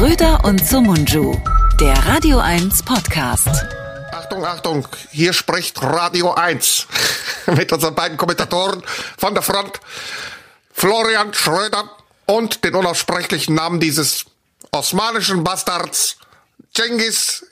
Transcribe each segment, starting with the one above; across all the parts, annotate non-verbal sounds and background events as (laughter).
Schröder und Sumunju, der Radio 1 Podcast. Achtung, Achtung, hier spricht Radio 1 (laughs) mit unseren beiden Kommentatoren von der Front, Florian Schröder und den unaussprechlichen Namen dieses osmanischen Bastards, Cengiz.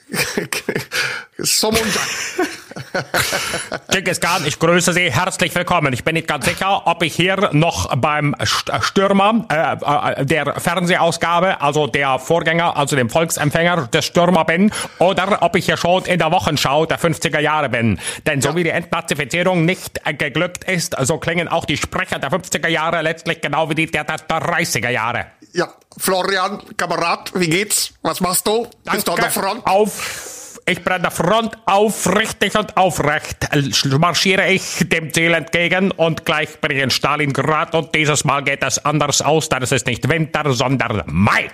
Genghis (laughs) Khan, ich grüße Sie, herzlich willkommen. Ich bin nicht ganz sicher, ob ich hier noch beim Stürmer äh, äh, der Fernsehausgabe, also der Vorgänger, also dem Volksempfänger des Stürmer bin, oder ob ich hier schon in der Wochenschau der 50er Jahre bin. Denn so wie die Entnazifizierung nicht äh, geglückt ist, so klingen auch die Sprecher der 50er Jahre letztlich genau wie die der, der 30er Jahre. Ja, Florian, Kamerad, wie geht's? Was machst du? Bist du an der Front? Auf ich bin an der Front aufrichtig und aufrecht marschiere ich dem Ziel entgegen und gleich bin ich in Stalingrad und dieses Mal geht es anders aus, denn es ist nicht Winter, sondern Mai.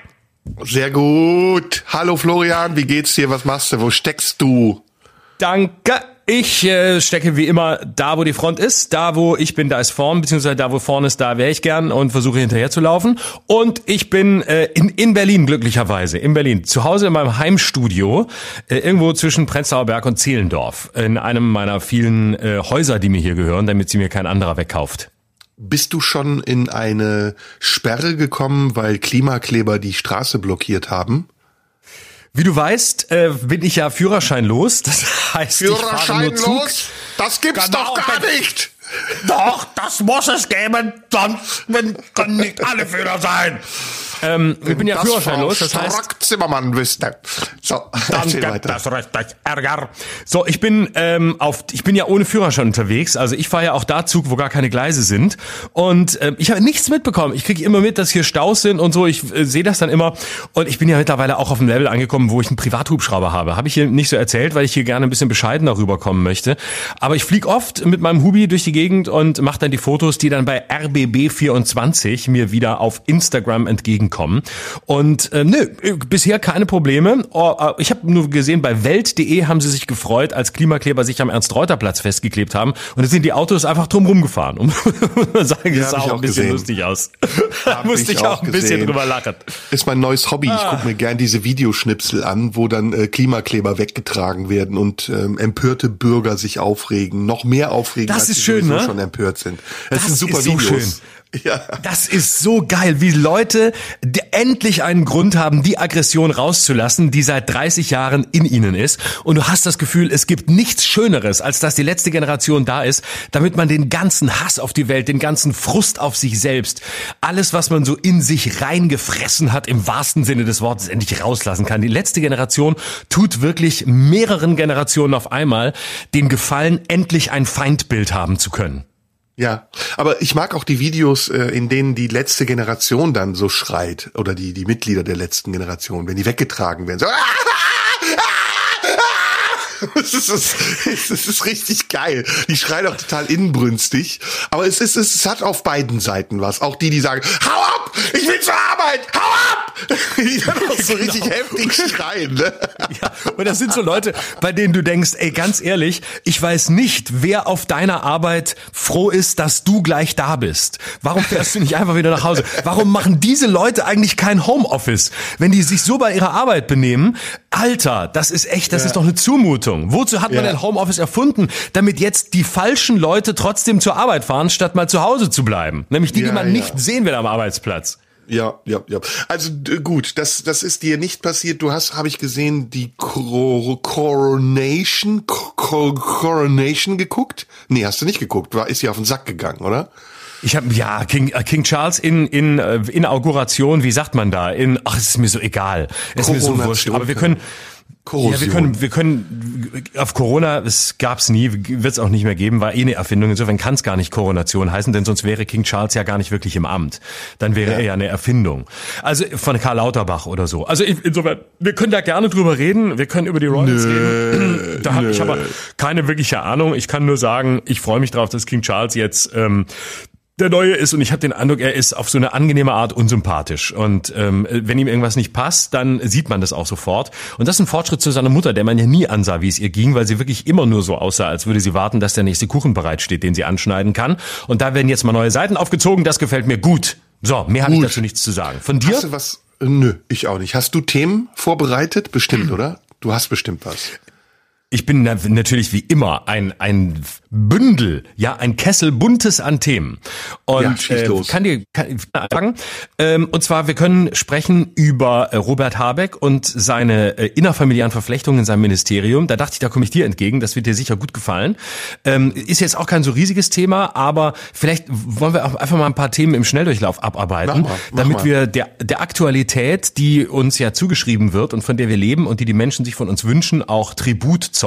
Sehr gut. Hallo Florian, wie geht's dir? Was machst du? Wo steckst du? Danke. Ich äh, stecke wie immer da, wo die Front ist. Da, wo ich bin, da ist vorn, beziehungsweise da, wo vorne ist, da wäre ich gern und versuche hinterher zu laufen. Und ich bin äh, in, in Berlin, glücklicherweise, in Berlin, zu Hause in meinem Heimstudio, äh, irgendwo zwischen Prenzlauer Berg und Zehlendorf, in einem meiner vielen äh, Häuser, die mir hier gehören, damit sie mir kein anderer wegkauft. Bist du schon in eine Sperre gekommen, weil Klimakleber die Straße blockiert haben? Wie du weißt, äh, bin ich ja führerscheinlos. Das (laughs) heißt, Führerscheinlos? Das gibt's Genau. doch gar nicht! Doch, das muss es geben. Dann können nicht alle Führer sein. Ähm, ich bin ja das führerscheinlos, das heißt, Strack-Zimmermann wüsste. So, dann gibt weiter. das richtig Ärger. So, ich bin ähm, auf, ich bin ja ohne Führerschein unterwegs. Also ich fahre ja auch da Zug, wo gar keine Gleise sind. Und ähm, ich habe nichts mitbekommen. Ich kriege immer mit, dass hier Staus sind und so. Ich äh, sehe das dann immer. Und ich bin ja mittlerweile auch auf dem Level angekommen, wo ich einen Privathubschrauber habe. Habe ich hier nicht so erzählt, weil ich hier gerne ein bisschen bescheidener rüberkommen möchte. Aber ich fliege oft mit meinem Hubi durch die Gegend und mache dann die Fotos, die dann bei RBB24 mir wieder auf Instagram entgegenkommen. Und äh, nö, bisher keine Probleme. Oh, äh, ich habe nur gesehen, bei Welt.de haben sie sich gefreut, als Klimakleber sich am Ernst-Reuter-Platz festgeklebt haben. Und da sind die Autos einfach drum rumgefahren. Um (laughs) sagen, Ja, das sah auch ein bisschen gesehen. lustig aus. Da (laughs) musste ich auch auch ein bisschen drüber lachen. Ist mein neues Hobby. Ah. Ich gucke mir gern diese Videoschnipsel an, wo dann äh, Klimakleber weggetragen werden und ähm, empörte Bürger sich aufregen. Noch mehr aufregen, Das als ist sie schön, ne? schon empört sind. Das, Das sind super ist so Videos. schön. Ja. Das ist so geil, wie Leute endlich einen Grund haben, die Aggression rauszulassen, die seit 30 Jahren in ihnen ist. Und du hast das Gefühl, es gibt nichts Schöneres, als dass die letzte Generation da ist, damit man den ganzen Hass auf die Welt, den ganzen Frust auf sich selbst, alles, was man so in sich reingefressen hat, im wahrsten Sinne des Wortes, endlich rauslassen kann. Die letzte Generation tut wirklich mehreren Generationen auf einmal den Gefallen, endlich ein Feindbild haben zu können. Ja, aber ich mag auch die Videos, äh, in denen die letzte Generation dann so schreit oder die die Mitglieder der letzten Generation, wenn die weggetragen werden. So, (laughs) (laughs) Es ist, es ist richtig geil. Die schreien auch total inbrünstig. Aber es ist, es hat auf beiden Seiten was. Auch die, die sagen, hau ab! Ich will zur Arbeit! Hau ab! (laughs) Die dann auch so richtig Genau. heftig schreien. Ne? (laughs) Ja, und das sind so Leute, bei denen du denkst, ey, ganz ehrlich, ich weiß nicht, wer auf deiner Arbeit froh ist, dass du gleich da bist. Warum fährst du nicht einfach wieder nach Hause? Warum machen diese Leute eigentlich kein Homeoffice? Wenn die sich so bei ihrer Arbeit benehmen, Alter, das ist echt, das ist doch eine Zumutung. Wozu hat man Ja. denn Homeoffice erfunden? Damit jetzt die falschen Leute trotzdem zur Arbeit fahren, statt mal zu Hause zu bleiben. Nämlich die, die Ja, man ja. nicht sehen will am Arbeitsplatz. Ja, ja, ja. Also gut, das das ist dir nicht passiert. Du hast, habe ich gesehen, die Cor Coronation Cor Coronation geguckt? Nee, hast du nicht geguckt. War ist ja auf den Sack gegangen, oder? Ich habe ja King, äh, King Charles in in äh, Inauguration, wie sagt man da? In ach, es ist mir so egal. Es ist mir so wurscht, aber wir können Korrosion. ja, wir können wir können auf Corona, es gab's nie, wird es auch nicht mehr geben, war eh eine Erfindung. Insofern kann es gar nicht Koronation heißen, denn sonst wäre King Charles ja gar nicht wirklich im Amt. Dann wäre Ja. er ja eine Erfindung. Also von Karl Lauterbach oder so. Also insofern, wir können da gerne drüber reden. Wir können über die Royals reden. (clears throat) Da habe ich aber keine wirkliche Ahnung. Ich kann nur sagen, ich freue mich drauf, dass King Charles jetzt ähm, der Neue ist und ich habe den Eindruck, er ist auf so eine angenehme Art unsympathisch. Und ähm, wenn ihm irgendwas nicht passt, dann sieht man das auch sofort. Und das ist ein Fortschritt zu seiner Mutter, der man ja nie ansah, wie es ihr ging, weil sie wirklich immer nur so aussah, als würde sie warten, dass der nächste Kuchen bereitsteht, den sie anschneiden kann. Und da werden jetzt mal neue Seiten aufgezogen, das gefällt mir gut. So, mehr habe ich dazu nichts zu sagen. Von dir? Hast du was Nö, ich auch nicht. Hast du Themen vorbereitet? Bestimmt, (clears throat) oder? Du hast bestimmt was. Ich bin natürlich wie immer ein, ein Bündel, ja, ein Kessel buntes an Themen. Und ja, äh, kann dir kann, sagen, ähm, und zwar, wir können sprechen über äh, Robert Habeck und seine äh, innerfamiliären Verflechtungen in seinem Ministerium. Da dachte ich, da komme ich dir entgegen, das wird dir sicher gut gefallen. Ähm, ist jetzt auch kein so riesiges Thema, aber vielleicht wollen wir auch einfach mal ein paar Themen im Schnelldurchlauf abarbeiten, mach mal, mach damit mal. wir der, der Aktualität, die uns ja zugeschrieben wird und von der wir leben und die die Menschen sich von uns wünschen, auch Tribut zollen.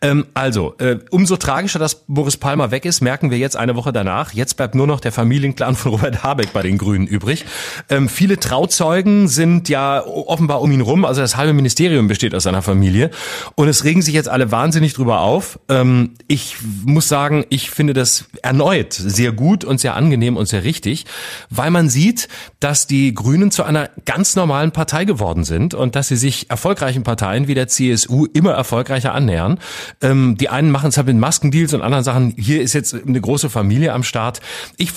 Ähm, also, äh, umso tragischer, dass Boris Palmer weg ist, merken wir jetzt eine Woche danach. Jetzt bleibt nur noch der Familienclan von Robert Habeck bei den Grünen übrig. Ähm, viele Trauzeugen sind ja offenbar um ihn rum, also das halbe Ministerium besteht aus seiner Familie. Und es regen sich jetzt alle wahnsinnig drüber auf. Ähm, ich muss sagen, ich finde das erneut sehr gut und sehr angenehm und sehr richtig, weil man sieht, dass die Grünen zu einer ganz normalen Partei geworden sind und dass sie sich erfolgreichen Parteien wie der CSU immer erfolgreicher annähern. Ähm, die einen machen es halt mit Maskendeals und anderen Sachen. Hier ist jetzt eine große Familie am Start. Ich,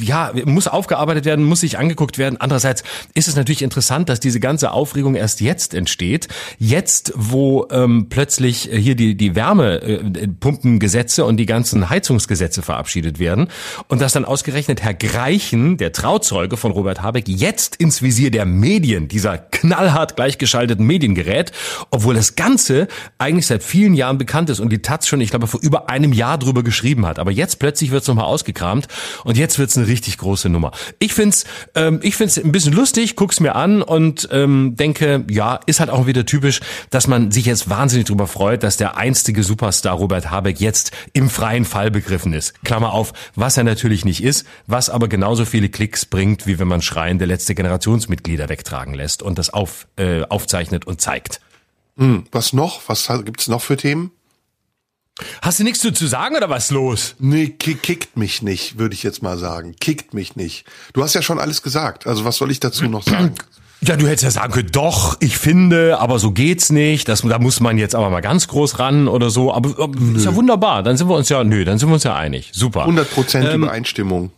ja, muss aufgearbeitet werden, muss sich angeguckt werden. Andererseits ist es natürlich interessant, dass diese ganze Aufregung erst jetzt entsteht. Jetzt, wo ähm, plötzlich hier die, die Wärmepumpengesetze und die ganzen Heizungsgesetze verabschiedet werden und dass dann ausgerechnet Herr Greichen, der Trauzeuge von Robert Habeck, jetzt ins Visier der Medien, dieser knallhart gleichgeschalteten Medien gerät, obwohl das Ganze eigentlich seit vielen Jahren bekannt ist und die Taz schon, ich glaube, vor über einem Jahr drüber geschrieben hat. Aber jetzt plötzlich wird es nochmal ausgekramt und jetzt wird es eine richtig große Nummer. Ich find's, ähm, ein bisschen lustig, guck's mir an und ähm, denke, ja, ist halt auch wieder typisch, dass man sich jetzt wahnsinnig drüber freut, dass der einstige Superstar Robert Habeck jetzt im freien Fall begriffen ist. Klammer auf, was er natürlich nicht ist, was aber genauso viele Klicks bringt, wie wenn man schreiende letzte Generationsmitglieder wegtragen lässt und das auf, äh, aufzeichnet und zeigt. Hm, was noch? Was gibt's noch für Themen? Hast du nichts zu sagen oder was los? Nee, kickt mich nicht, würde ich jetzt mal sagen. Kickt mich nicht. Du hast ja schon alles gesagt. Also was soll ich dazu noch sagen? (clears throat) Ja, du hättest ja sagen können, doch, ich finde, aber so geht's nicht. Das, da muss man jetzt aber mal ganz groß ran oder so. Aber, aber ist ja wunderbar. Dann sind wir uns ja, nö, dann sind wir uns ja einig. Super. 100 Prozent ähm, Übereinstimmung.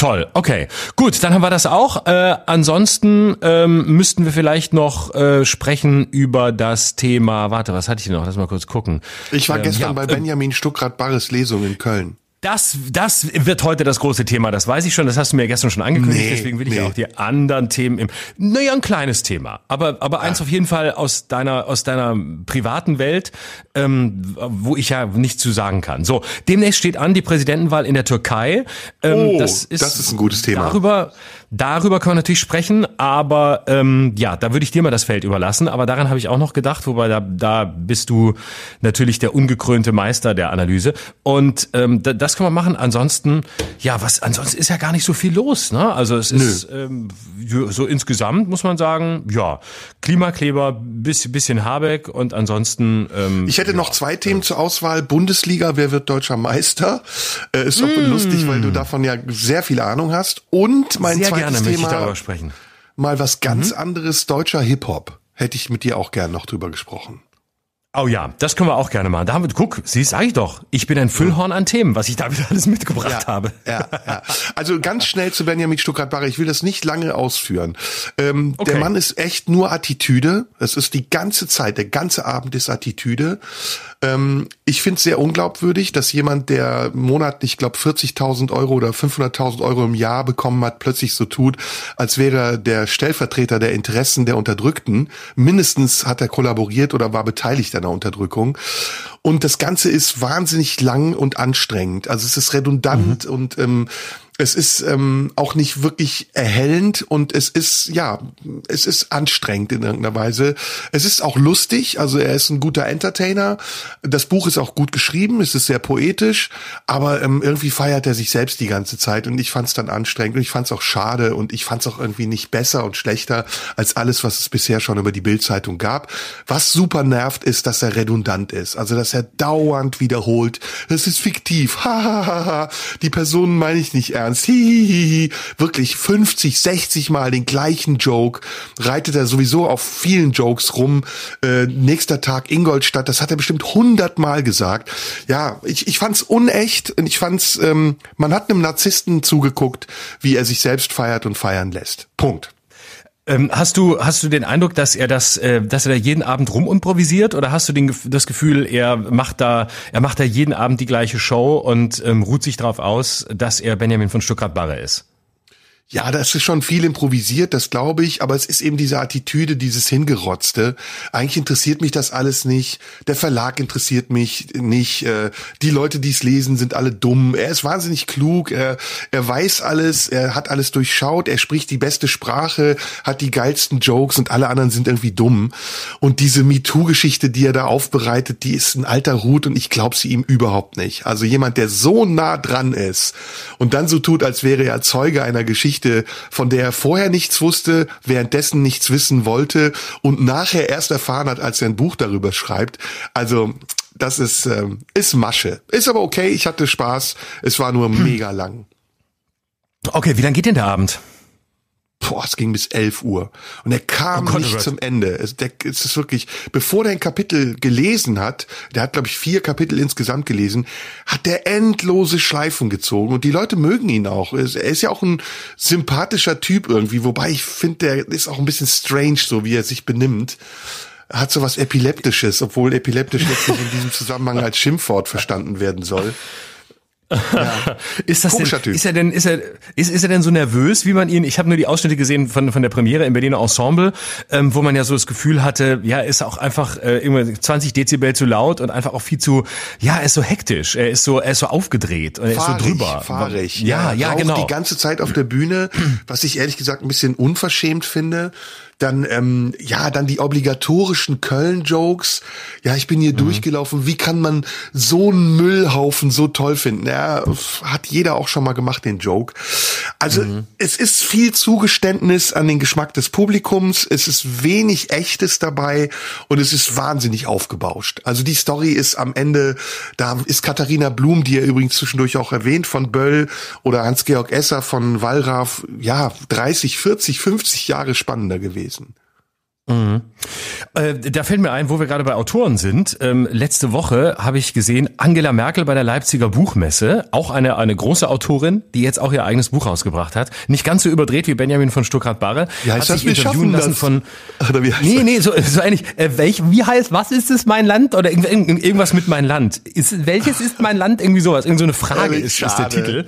Toll, okay. Gut, dann haben wir das auch. Äh, ansonsten ähm, müssten wir vielleicht noch äh, sprechen über das Thema, warte, was hatte ich noch? Lass mal kurz gucken. Ich war ähm, gestern ja, bei Benjamin Stuckrad-Barres Lesung in Köln. Das, das wird heute das große Thema, das weiß ich schon, das hast du mir gestern schon angekündigt, nee, deswegen will ich nee. auch die anderen Themen im, naja, ein kleines Thema, aber, aber ja. eins auf jeden Fall aus deiner, aus deiner privaten Welt, ähm, wo ich ja nichts zu sagen kann. So, demnächst steht an die Präsidentenwahl in der Türkei. Ähm, oh, das ist, das ist ein gutes Thema. Darüber, Darüber können wir natürlich sprechen, aber ähm, ja, da würde ich dir mal das Feld überlassen. Aber daran habe ich auch noch gedacht, wobei da, da bist du natürlich der ungekrönte Meister der Analyse. Und ähm, das können wir machen. Ansonsten, ja, was ansonsten ist ja gar nicht so viel los. Ne? Also es ist ähm, so insgesamt muss man sagen, ja, Klimakleber, bisschen, bisschen Habeck und ansonsten. Ähm, ich hätte ja, noch zwei Themen zur Auswahl. Bundesliga, wer wird deutscher Meister? Äh, ist auch mm. lustig, weil du davon ja sehr viel Ahnung hast. Und mein sehr zweites gerne Thema, ich darüber sprechen. mal was ganz mhm. anderes, deutscher Hip-Hop. Hätte ich mit dir auch gern noch drüber gesprochen. Oh ja, das können wir auch gerne machen. Da haben wir, guck, siehst sag ich doch. Ich bin ein Füllhorn an Themen, was ich da wieder alles mitgebracht ja, habe. Ja, ja. Also ganz schnell zu Benjamin Stuckrad-Barre. Ich will das nicht lange ausführen. Ähm, okay. Der Mann ist echt nur Attitüde. Es ist die ganze Zeit, der ganze Abend ist Attitüde. Ähm, ich finde es sehr unglaubwürdig, dass jemand, der monatlich, glaube 40.000 Euro oder 500.000 Euro im Jahr bekommen hat, plötzlich so tut, als wäre er der Stellvertreter der Interessen der Unterdrückten. Mindestens hat er kollaboriert oder war beteiligt der Unterdrückung. Und das Ganze ist wahnsinnig lang und anstrengend. Also es ist redundant mhm. und ähm, es ist ähm, auch nicht wirklich erhellend und es ist, ja, es ist anstrengend in irgendeiner Weise. Es ist auch lustig, also er ist ein guter Entertainer. Das Buch ist auch gut geschrieben, es ist sehr poetisch, aber ähm, irgendwie feiert er sich selbst die ganze Zeit und ich fand es dann anstrengend und ich fand es auch schade und ich fand es auch irgendwie nicht besser und schlechter als alles, was es bisher schon über die Bildzeitung gab. Was super nervt, ist, dass er redundant ist, also dass er dauernd wiederholt, das ist fiktiv, (laughs) die Personen meine ich nicht ernst ernst. Hihihihi. Wirklich 50, 60 Mal den gleichen Joke. Reitet er sowieso auf vielen Jokes rum. Äh, nächster Tag Ingolstadt, das hat er bestimmt 100 Mal gesagt. Ja, ich, ich fand's unecht und ich fand's, ähm, man hat einem Narzissten zugeguckt, wie er sich selbst feiert und feiern lässt. Punkt. Ähm, hast du hast du den Eindruck, dass er das, äh, dass er da jeden Abend rumimprovisiert oder hast du den, das Gefühl, er macht da er macht da jeden Abend die gleiche Show und ähm, ruht sich darauf aus, dass er Benjamin von Stuttgart-Barre ist? Ja, das ist schon viel improvisiert, das glaube ich, aber es ist eben diese Attitüde, dieses Hingerotzte. Eigentlich interessiert mich das alles nicht. Der Verlag interessiert mich nicht. Äh, die Leute, die es lesen, sind alle dumm. Er ist wahnsinnig klug. Er, er weiß alles. Er hat alles durchschaut. Er spricht die beste Sprache, hat die geilsten Jokes und alle anderen sind irgendwie dumm. Und diese MeToo-Geschichte, die er da aufbereitet, die ist ein alter Hut und ich glaube sie ihm überhaupt nicht. Also jemand, der so nah dran ist und dann so tut, als wäre er Zeuge einer Geschichte, Geschichte, von der er vorher nichts wusste, währenddessen nichts wissen wollte und nachher erst erfahren hat, als er ein Buch darüber schreibt. Also das ist, ähm, ist Masche. Ist aber okay, ich hatte Spaß. Es war nur mega lang. Okay, wie lang geht denn der Abend? Boah, es ging bis 11 Uhr. Und er kam oh Gott, nicht zum Ende. Es, der, es ist wirklich, bevor der ein Kapitel gelesen hat, der hat, glaube ich, vier Kapitel insgesamt gelesen, hat der endlose Schleifen gezogen. Und die Leute mögen ihn auch. Er ist ja auch ein sympathischer Typ irgendwie, wobei ich finde, der ist auch ein bisschen strange, so wie er sich benimmt. Er hat so was Epileptisches, obwohl epileptisch letztlich in diesem Zusammenhang als Schimpfwort verstanden werden soll. Ja. (laughs) ist das denn, ist er denn ist er ist, ist er denn so nervös, wie man ihn? Ich habe nur die Ausschnitte gesehen von von der Premiere im Berliner Ensemble, ähm, wo man ja so das Gefühl hatte, ja, ist auch einfach äh, irgendwie 20 Dezibel zu laut und einfach auch viel zu, ja, er ist so hektisch, er ist so er ist so aufgedreht und er fahrig, ist so drüber. Fahrig, ja, ja, ja genau. Die ganze Zeit auf der Bühne, was ich ehrlich gesagt ein bisschen unverschämt finde dann ähm, ja dann die obligatorischen Köln-Jokes. Ja, ich bin hier mhm. durchgelaufen. Wie kann man so einen Müllhaufen so toll finden? Ja, hat jeder auch schon mal gemacht den Joke. Also mhm. es ist viel Zugeständnis an den Geschmack des Publikums. Es ist wenig Echtes dabei und es ist wahnsinnig aufgebauscht. Also die Story ist am Ende, da ist Katharina Blum, die er übrigens zwischendurch auch erwähnt von Böll oder Hans-Georg Esser von Wallraff, ja 30, 40, 50 Jahre spannender gewesen gewesen. Mhm. Äh, da fällt mir ein, wo wir gerade bei Autoren sind. Ähm, letzte Woche habe ich gesehen, Angela Merkel bei der Leipziger Buchmesse, auch eine, eine große Autorin, die jetzt auch ihr eigenes Buch rausgebracht hat. Nicht ganz so überdreht wie Benjamin von Stuckrad-Barre. Wie heißt hat das? sich interviewen lassen das? von. Oder wie heißt nee, nee, so, so eigentlich. Äh, welch, wie heißt, was ist es mein Land? Oder irgendwas mit mein Land. Ist, welches ist mein Land? Irgendwie sowas. Irgend so eine Frage ist, ist der Titel.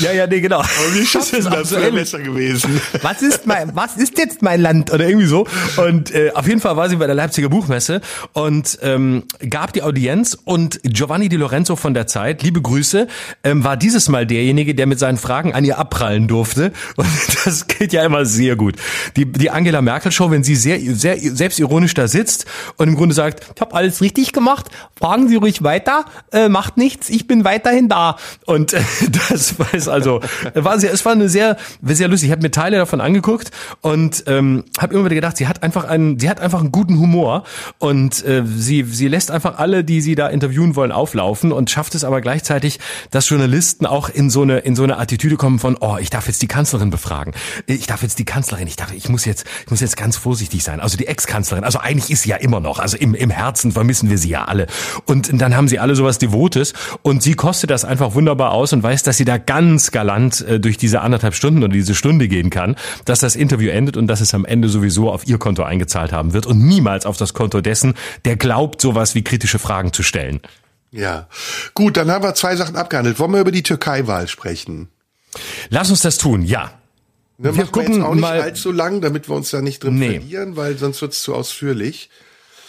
Ja, ja, nee, genau. Aber wie schaffen das, das wäre besser gewesen. Was ist mein, was ist jetzt mein Land oder irgendwie so? Und äh, auf jeden Fall war sie bei der Leipziger Buchmesse und ähm, gab die Audienz und Giovanni Di Lorenzo von der Zeit, liebe Grüße, ähm, war dieses Mal derjenige, der mit seinen Fragen an ihr abprallen durfte. Und (laughs) das geht ja immer sehr gut. Die, die Angela Merkel Show, wenn sie sehr, sehr selbstironisch da sitzt und im Grunde sagt, ich habe alles richtig gemacht, fragen Sie ruhig weiter, äh, macht nichts, ich bin weiterhin da. Und äh, (laughs) das war ist also, war sehr, es war eine sehr, sehr lustig. Ich habe mir Teile davon angeguckt und ähm, habe immer wieder gedacht, sie hat einfach einen, sie hat einfach einen guten Humor und äh, sie, sie lässt einfach alle, die sie da interviewen wollen, auflaufen und schafft es aber gleichzeitig, dass Journalisten auch in so eine, in so eine Attitüde kommen von, oh, ich darf jetzt die Kanzlerin befragen, ich darf jetzt die Kanzlerin, ich darf, ich muss jetzt, ich muss jetzt ganz vorsichtig sein. Also die Ex-Kanzlerin, also eigentlich ist sie ja immer noch, also im, im Herzen vermissen wir sie ja alle. Und dann haben sie alle sowas Devotes und sie kostet das einfach wunderbar aus und weiß, dass sie da ganz ganz galant äh, durch diese anderthalb Stunden oder diese Stunde gehen kann, dass das Interview endet und dass es am Ende sowieso auf ihr Konto eingezahlt haben wird und niemals auf das Konto dessen, der glaubt, sowas wie kritische Fragen zu stellen. Ja, gut, dann haben wir zwei Sachen abgehandelt. Wollen wir über die Türkei-Wahl sprechen? Lass uns das tun, ja. Ne, wir gucken wir jetzt auch nicht mal allzu lang, damit wir uns da nicht drin nee. verlieren, weil sonst wird es zu ausführlich.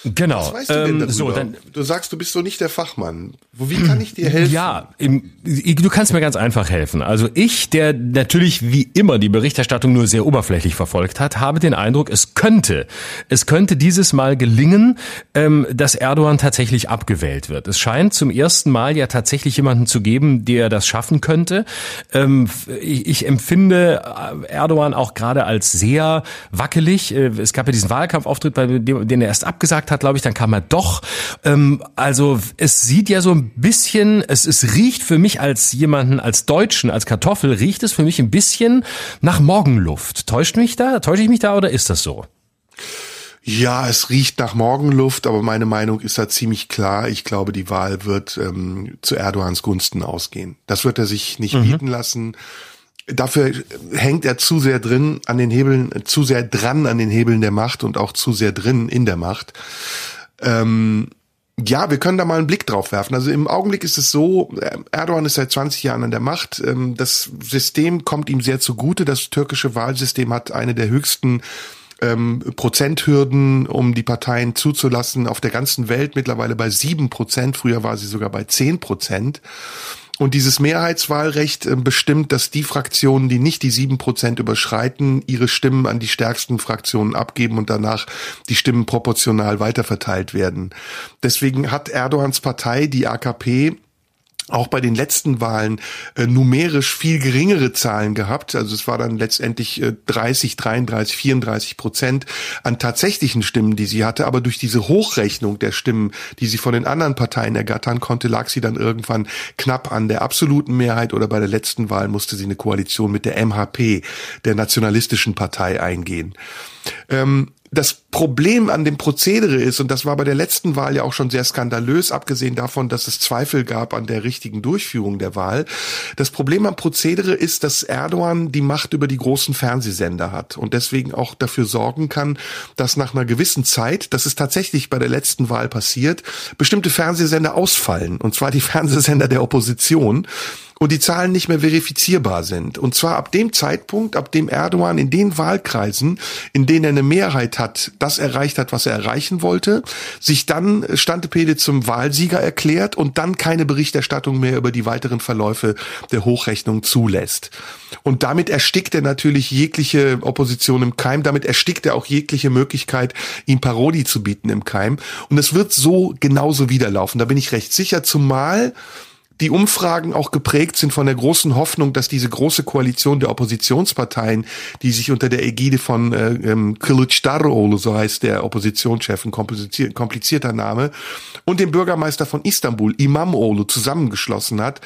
Genau. Was weißt du denn ähm, So, dann, du sagst, du bist so nicht der Fachmann. Wie kann ich dir helfen? Ja, im, du kannst mir ganz einfach helfen. Also ich, der natürlich wie immer die Berichterstattung nur sehr oberflächlich verfolgt hat, habe den Eindruck, es könnte, es könnte dieses Mal gelingen, ähm, dass Erdogan tatsächlich abgewählt wird. Es scheint zum ersten Mal ja tatsächlich jemanden zu geben, der das schaffen könnte. Ähm, ich, ich empfinde Erdogan auch gerade als sehr wackelig. Äh, es gab ja diesen Wahlkampfauftritt, bei dem, den er erst abgesagt hat hat, glaube ich, dann kam er doch. Ähm, also es sieht ja so ein bisschen, es, es riecht für mich als jemanden, als Deutschen, als Kartoffel, riecht es für mich ein bisschen nach Morgenluft. Täuscht mich da? Täusche ich mich da oder ist das so? Ja, es riecht nach Morgenluft, aber meine Meinung ist da ziemlich klar. Ich glaube, die Wahl wird ähm, zu Erdogans Gunsten ausgehen. Das wird er sich nicht mhm. bieten lassen. Dafür hängt er zu sehr drin an den Hebeln, zu sehr dran an den Hebeln der Macht und auch zu sehr drin in der Macht. Ähm, ja, wir können da mal einen Blick drauf werfen. Also im Augenblick ist es so, äh, Erdogan ist seit 20 Jahren an der Macht. Ähm, das System kommt ihm sehr zugute. Das türkische Wahlsystem hat eine der höchsten ähm, Prozenthürden, um die Parteien zuzulassen, auf der ganzen Welt mittlerweile bei sieben Prozent. Früher war sie sogar bei zehn Prozent. Und dieses Mehrheitswahlrecht äh, bestimmt, dass die Fraktionen, die nicht die sieben Prozent überschreiten, ihre Stimmen an die stärksten Fraktionen abgeben und danach die Stimmen proportional weiterverteilt werden. Deswegen hat Erdogans Partei, die AKP, auch bei den letzten Wahlen äh, numerisch viel geringere Zahlen gehabt. Also es war dann letztendlich äh, 30, 33, 34 Prozent an tatsächlichen Stimmen, die sie hatte. Aber durch diese Hochrechnung der Stimmen, die sie von den anderen Parteien ergattern konnte, lag sie dann irgendwann knapp an der absoluten Mehrheit oder bei der letzten Wahl musste sie eine Koalition mit der MHP, der nationalistischen Partei, eingehen. Ähm, das Problem an dem Prozedere ist, und das war bei der letzten Wahl ja auch schon sehr skandalös, abgesehen davon, dass es Zweifel gab an der richtigen Durchführung der Wahl. Das Problem am Prozedere ist, dass Erdogan die Macht über die großen Fernsehsender hat und deswegen auch dafür sorgen kann, dass nach einer gewissen Zeit, das ist tatsächlich bei der letzten Wahl passiert, bestimmte Fernsehsender ausfallen, und zwar die (laughs) Fernsehsender der Opposition und die Zahlen nicht mehr verifizierbar sind. Und zwar ab dem Zeitpunkt, ab dem Erdogan in den Wahlkreisen, in denen er eine Mehrheit hat, das erreicht hat, was er erreichen wollte, sich dann Standepede zum Wahlsieger erklärt und dann keine Berichterstattung mehr über die weiteren Verläufe der Hochrechnung zulässt. Und damit erstickt er natürlich jegliche Opposition im Keim, damit erstickt er auch jegliche Möglichkeit, ihm Parodie zu bieten im Keim. Und es wird so genauso wieder laufen, da bin ich recht sicher, zumal die Umfragen auch geprägt sind von der großen Hoffnung, dass diese große Koalition der Oppositionsparteien, die sich unter der Ägide von äh, ähm, Kılıçdaroğlu, so heißt der Oppositionschef, ein komplizierter Name, und dem Bürgermeister von Istanbul, Imam-Olu, zusammengeschlossen hat,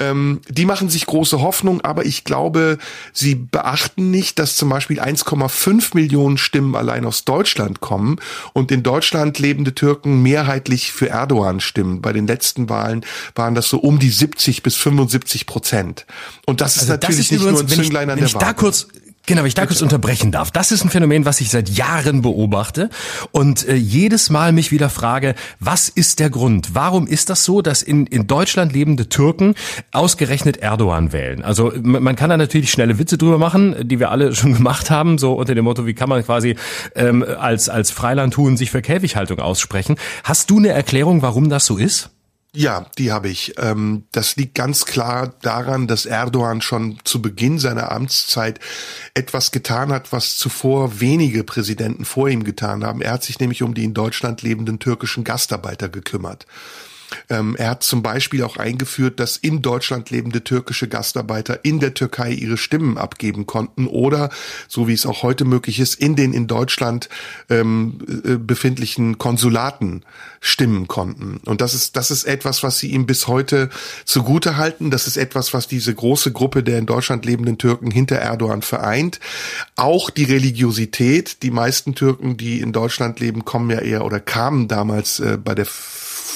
ähm, die machen sich große Hoffnung, aber ich glaube, sie beachten nicht, dass zum Beispiel 1,5 Millionen Stimmen allein aus Deutschland kommen und in Deutschland lebende Türken mehrheitlich für Erdogan stimmen. Bei den letzten Wahlen waren das so um um die 70 bis 75 Prozent. Und das also ist natürlich das ist nicht übrigens, nur ein Zünglein an der Waage. Da kurz Genau, wenn ich da kurz unterbrechen darf. Das ist ein Phänomen, was ich seit Jahren beobachte und äh, jedes Mal mich wieder frage, was ist der Grund? Warum ist das so, dass in, in Deutschland lebende Türken ausgerechnet Erdogan wählen? Also man kann da natürlich schnelle Witze drüber machen, die wir alle (laughs) schon gemacht haben, so unter dem Motto, wie kann man quasi ähm, als, als Freilandhuhn sich für Käfighaltung aussprechen. Hast du eine Erklärung, warum das so ist? Ja, die habe ich. Ähm, das liegt ganz klar daran, dass Erdogan schon zu Beginn seiner Amtszeit etwas getan hat, was zuvor wenige Präsidenten vor ihm getan haben. Er hat sich nämlich um die in Deutschland lebenden türkischen Gastarbeiter gekümmert. Ähm, er hat zum Beispiel auch eingeführt, dass in Deutschland lebende türkische Gastarbeiter in der Türkei ihre Stimmen abgeben konnten oder, so wie es auch heute möglich ist, in den in Deutschland ähm, äh, befindlichen Konsulaten stimmen konnten. Und das ist, das ist etwas, was sie ihm bis heute zugute halten. Das ist etwas, was diese große Gruppe der in Deutschland lebenden Türken hinter Erdogan vereint. Auch die Religiosität. Die meisten Türken, die in Deutschland leben, kommen ja eher oder kamen damals äh, bei der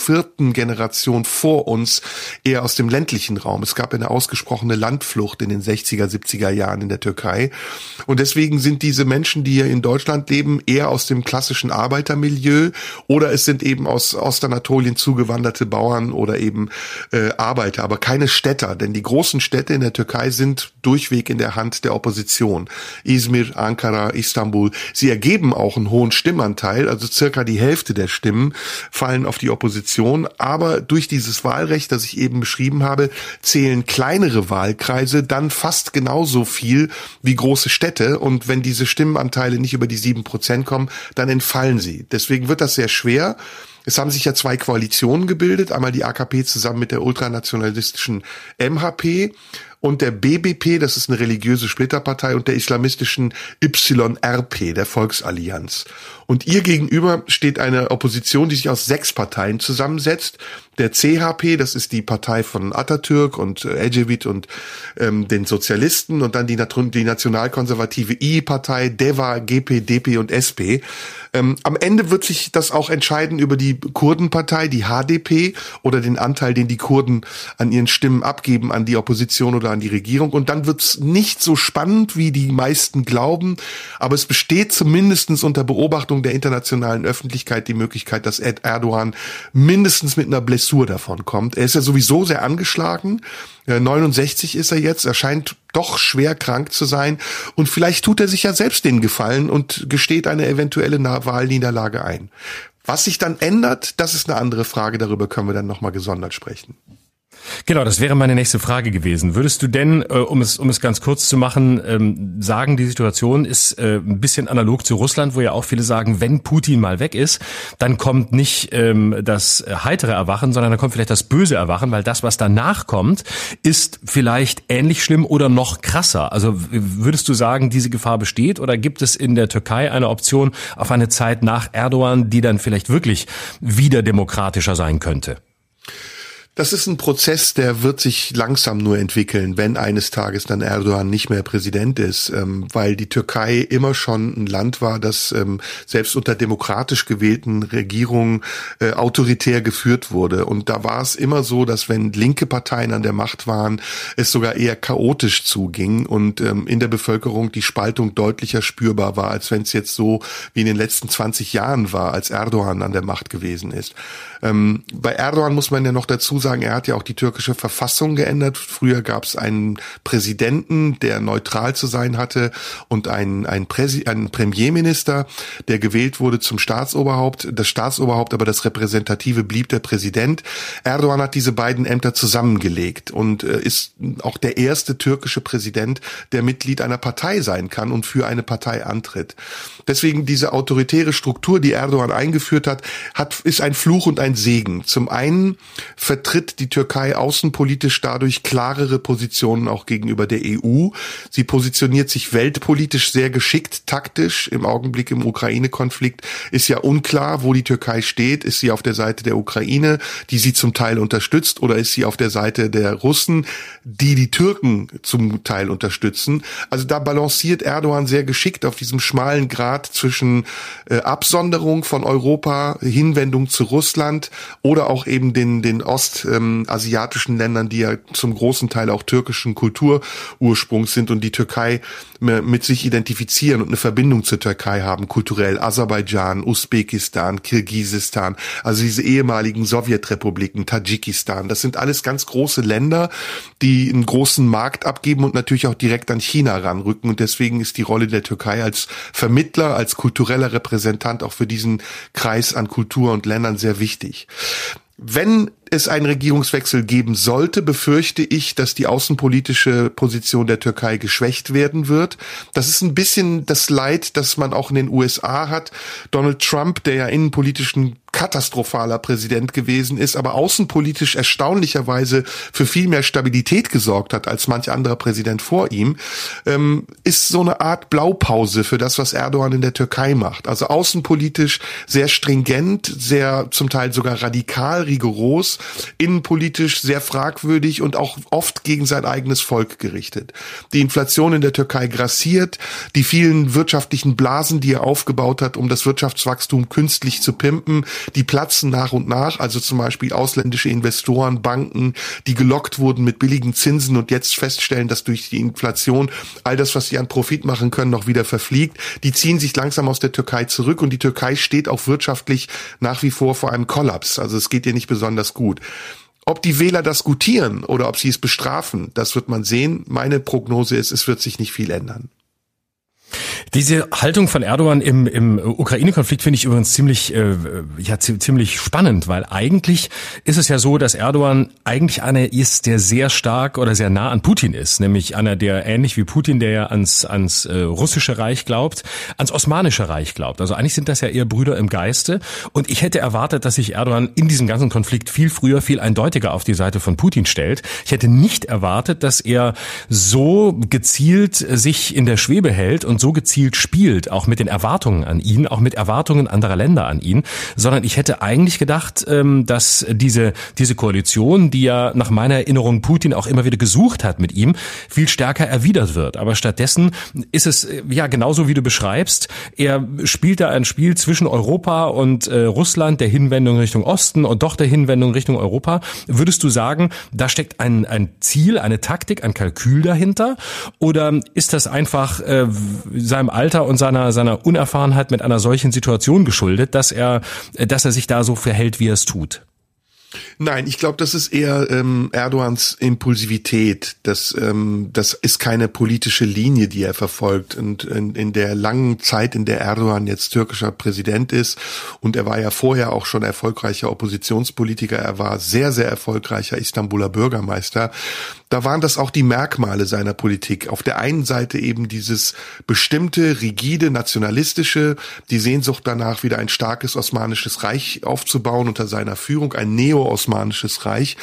vierten Generation vor uns eher aus dem ländlichen Raum. Es gab eine ausgesprochene Landflucht in den 60er, 70er Jahren in der Türkei. Und deswegen sind diese Menschen, die hier in Deutschland leben, eher aus dem klassischen Arbeitermilieu oder es sind eben aus Ostanatolien zugewanderte Bauern oder eben äh, Arbeiter, aber keine Städter, denn die großen Städte in der Türkei sind durchweg in der Hand der Opposition. Izmir, Ankara, Istanbul. Sie ergeben auch einen hohen Stimmanteil, also circa die Hälfte der Stimmen fallen auf die Opposition Opposition, aber durch dieses Wahlrecht, das ich eben beschrieben habe, zählen kleinere Wahlkreise dann fast genauso viel wie große Städte und wenn diese Stimmenanteile nicht über die sieben Prozent kommen, dann entfallen sie. Deswegen wird das sehr schwer. Es haben sich ja zwei Koalitionen gebildet, einmal die AKP zusammen mit der ultranationalistischen MHP und der BBP, das ist eine religiöse Splitterpartei, und der islamistischen YRP, der Volksallianz. Und ihr gegenüber steht eine Opposition, die sich aus sechs Parteien zusammensetzt, der CHP, das ist die Partei von Atatürk und äh, Ecevit und ähm, den Sozialisten und dann die, die nationalkonservative I-Partei, DEVA, GP, DP und SP. Ähm, am Ende wird sich das auch entscheiden über die Kurdenpartei, die HDP oder den Anteil, den die Kurden an ihren Stimmen abgeben an die Opposition oder an die Regierung. Und dann wird's nicht so spannend, wie die meisten glauben. Aber es besteht zumindestens unter Beobachtung der internationalen Öffentlichkeit die Möglichkeit, dass Ed Erdogan mindestens mit einer Blessur davon kommt. Er ist ja sowieso sehr angeschlagen. 69 ist er jetzt, er scheint doch schwer krank zu sein und vielleicht tut er sich ja selbst den Gefallen und gesteht eine eventuelle Wahlniederlage ein. Was sich dann ändert, das ist eine andere Frage, darüber können wir dann nochmal gesondert sprechen. Genau, das wäre meine nächste Frage gewesen. Würdest du denn, äh, um es um es ganz kurz zu machen, ähm, sagen, die Situation ist äh, ein bisschen analog zu Russland, wo ja auch viele sagen, wenn Putin mal weg ist, dann kommt nicht ähm, das heitere Erwachen, sondern dann kommt vielleicht das böse Erwachen, weil das, was danach kommt, ist vielleicht ähnlich schlimm oder noch krasser. Also würdest du sagen, diese Gefahr besteht oder gibt es in der Türkei eine Option auf eine Zeit nach Erdogan, die dann vielleicht wirklich wieder demokratischer sein könnte? Das ist ein Prozess, der wird sich langsam nur entwickeln, wenn eines Tages dann Erdogan nicht mehr Präsident ist, ähm, weil die Türkei immer schon ein Land war, das ähm, selbst unter demokratisch gewählten Regierungen äh, autoritär geführt wurde. Und da war es immer so, dass wenn linke Parteien an der Macht waren, es sogar eher chaotisch zuging und ähm, in der Bevölkerung die Spaltung deutlicher spürbar war, als wenn es jetzt so wie in den letzten 20 Jahren war, als Erdogan an der Macht gewesen ist. Ähm, bei Erdogan muss man ja noch dazu sagen, er hat ja auch die türkische Verfassung geändert. Früher gab es einen Präsidenten, der neutral zu sein hatte und einen, einen, einen Premierminister, der gewählt wurde zum Staatsoberhaupt. Das Staatsoberhaupt, aber das Repräsentative blieb der Präsident. Erdogan hat diese beiden Ämter zusammengelegt und äh, ist auch der erste türkische Präsident, der Mitglied einer Partei sein kann und für eine Partei antritt. Deswegen diese autoritäre Struktur, die Erdogan eingeführt hat, hat ist ein Fluch und ein ein Segen. Zum einen vertritt die Türkei außenpolitisch dadurch klarere Positionen auch gegenüber der EU. Sie positioniert sich weltpolitisch sehr geschickt, taktisch. Im Augenblick im Ukraine-Konflikt ist ja unklar, wo die Türkei steht. Ist sie auf der Seite der Ukraine, die sie zum Teil unterstützt, oder ist sie auf der Seite der Russen, die die Türken zum Teil unterstützen? Also da balanciert Erdogan sehr geschickt auf diesem schmalen Grad zwischen äh, Absonderung von Europa, Hinwendung zu Russland, Russland oder auch eben den, den ostasiatischen ähm, Ländern, die ja zum großen Teil auch türkischen Kulturursprungs sind und die Türkei mit sich identifizieren und eine Verbindung zur Türkei haben, kulturell. Aserbaidschan, Usbekistan, Kirgisistan, also diese ehemaligen Sowjetrepubliken, Tadschikistan, das sind alles ganz große Länder, die einen großen Markt abgeben und natürlich auch direkt an China ranrücken. Und deswegen ist die Rolle der Türkei als Vermittler, als kultureller Repräsentant auch für diesen Kreis an Kultur und Ländern sehr wichtig. Wenn es einen Regierungswechsel geben sollte, befürchte ich, dass die außenpolitische Position der Türkei geschwächt werden wird. Das ist ein bisschen das Leid, das man auch in den USA hat. Donald Trump, der ja innenpolitischen katastrophaler Präsident gewesen ist, aber außenpolitisch erstaunlicherweise für viel mehr Stabilität gesorgt hat als manch anderer Präsident vor ihm, ähm, ist so eine Art Blaupause für das, was Erdogan in der Türkei macht. Also außenpolitisch sehr stringent, sehr zum Teil sogar radikal, rigoros, innenpolitisch sehr fragwürdig und auch oft gegen sein eigenes Volk gerichtet. Die Inflation in der Türkei grassiert, die vielen wirtschaftlichen Blasen, die er aufgebaut hat, um das Wirtschaftswachstum künstlich zu pimpen, die platzen nach und nach, also zum Beispiel ausländische Investoren, Banken, die gelockt wurden mit billigen Zinsen und jetzt feststellen, dass durch die Inflation all das, was sie an Profit machen können, noch wieder verfliegt. Die ziehen sich langsam aus der Türkei zurück und die Türkei steht auch wirtschaftlich nach wie vor vor einem Kollaps. Also es geht ihr nicht besonders gut. Ob die Wähler das gutieren oder ob sie es bestrafen, das wird man sehen. Meine Prognose ist, es wird sich nicht viel ändern. Diese Haltung von Erdogan im, im Ukraine-Konflikt finde ich übrigens ziemlich, äh, ja, ziemlich spannend, weil eigentlich ist es ja so, dass Erdogan eigentlich einer ist, der sehr stark oder sehr nah an Putin ist, nämlich einer, der ähnlich wie Putin, der ja ans, ans äh, russische Reich glaubt, ans osmanische Reich glaubt. Also eigentlich sind das ja eher Brüder im Geiste. Und ich hätte erwartet, dass sich Erdogan in diesem ganzen Konflikt viel früher, viel eindeutiger auf die Seite von Putin stellt. Ich hätte nicht erwartet, dass er so gezielt sich in der Schwebe hält und so gezielt gezielt spielt, auch mit den Erwartungen an ihn, auch mit Erwartungen anderer Länder an ihn, sondern ich hätte eigentlich gedacht, ähm, dass diese, diese Koalition, die ja nach meiner Erinnerung Putin auch immer wieder gesucht hat mit ihm, viel stärker erwidert wird. Aber stattdessen ist es äh, ja genauso wie du beschreibst. Er spielt da ein Spiel zwischen Europa und äh, Russland, der Hinwendung Richtung Osten und doch der Hinwendung Richtung Europa. Würdest du sagen, da steckt ein, ein Ziel, eine Taktik, ein Kalkül dahinter? Oder ist das einfach äh, seinem Alter und seiner, seiner Unerfahrenheit mit einer solchen Situation geschuldet, dass er, dass er sich da so verhält, wie er es tut? Nein, ich glaube, das ist eher ähm, Erdogans Impulsivität. Das, ähm, das ist keine politische Linie, die er verfolgt. Und in, in der langen Zeit, in der Erdogan jetzt türkischer Präsident ist, und er war ja vorher auch schon erfolgreicher Oppositionspolitiker, er war sehr, sehr erfolgreicher Istanbuler Bürgermeister, da waren das auch die Merkmale seiner Politik. Auf der einen Seite eben dieses bestimmte, rigide, nationalistische, die Sehnsucht danach, wieder ein starkes osmanisches Reich aufzubauen unter seiner Führung, ein neo-osmanisches Reich.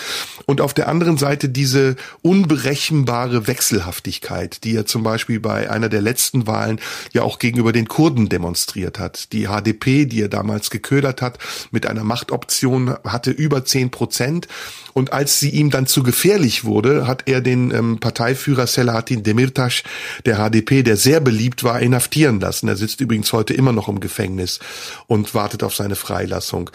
Und auf der anderen Seite diese unberechenbare Wechselhaftigkeit, die er zum Beispiel bei einer der letzten Wahlen ja auch gegenüber den Kurden demonstriert hat. Die HDP, die er damals geködert hat, mit einer Machtoption hatte über zehn Prozent. Und als sie ihm dann zu gefährlich wurde, hat er den ähm, Parteiführer Selahattin Demirtas der HDP, der sehr beliebt war, inhaftieren lassen. Er sitzt übrigens heute immer noch im Gefängnis und wartet auf seine Freilassung.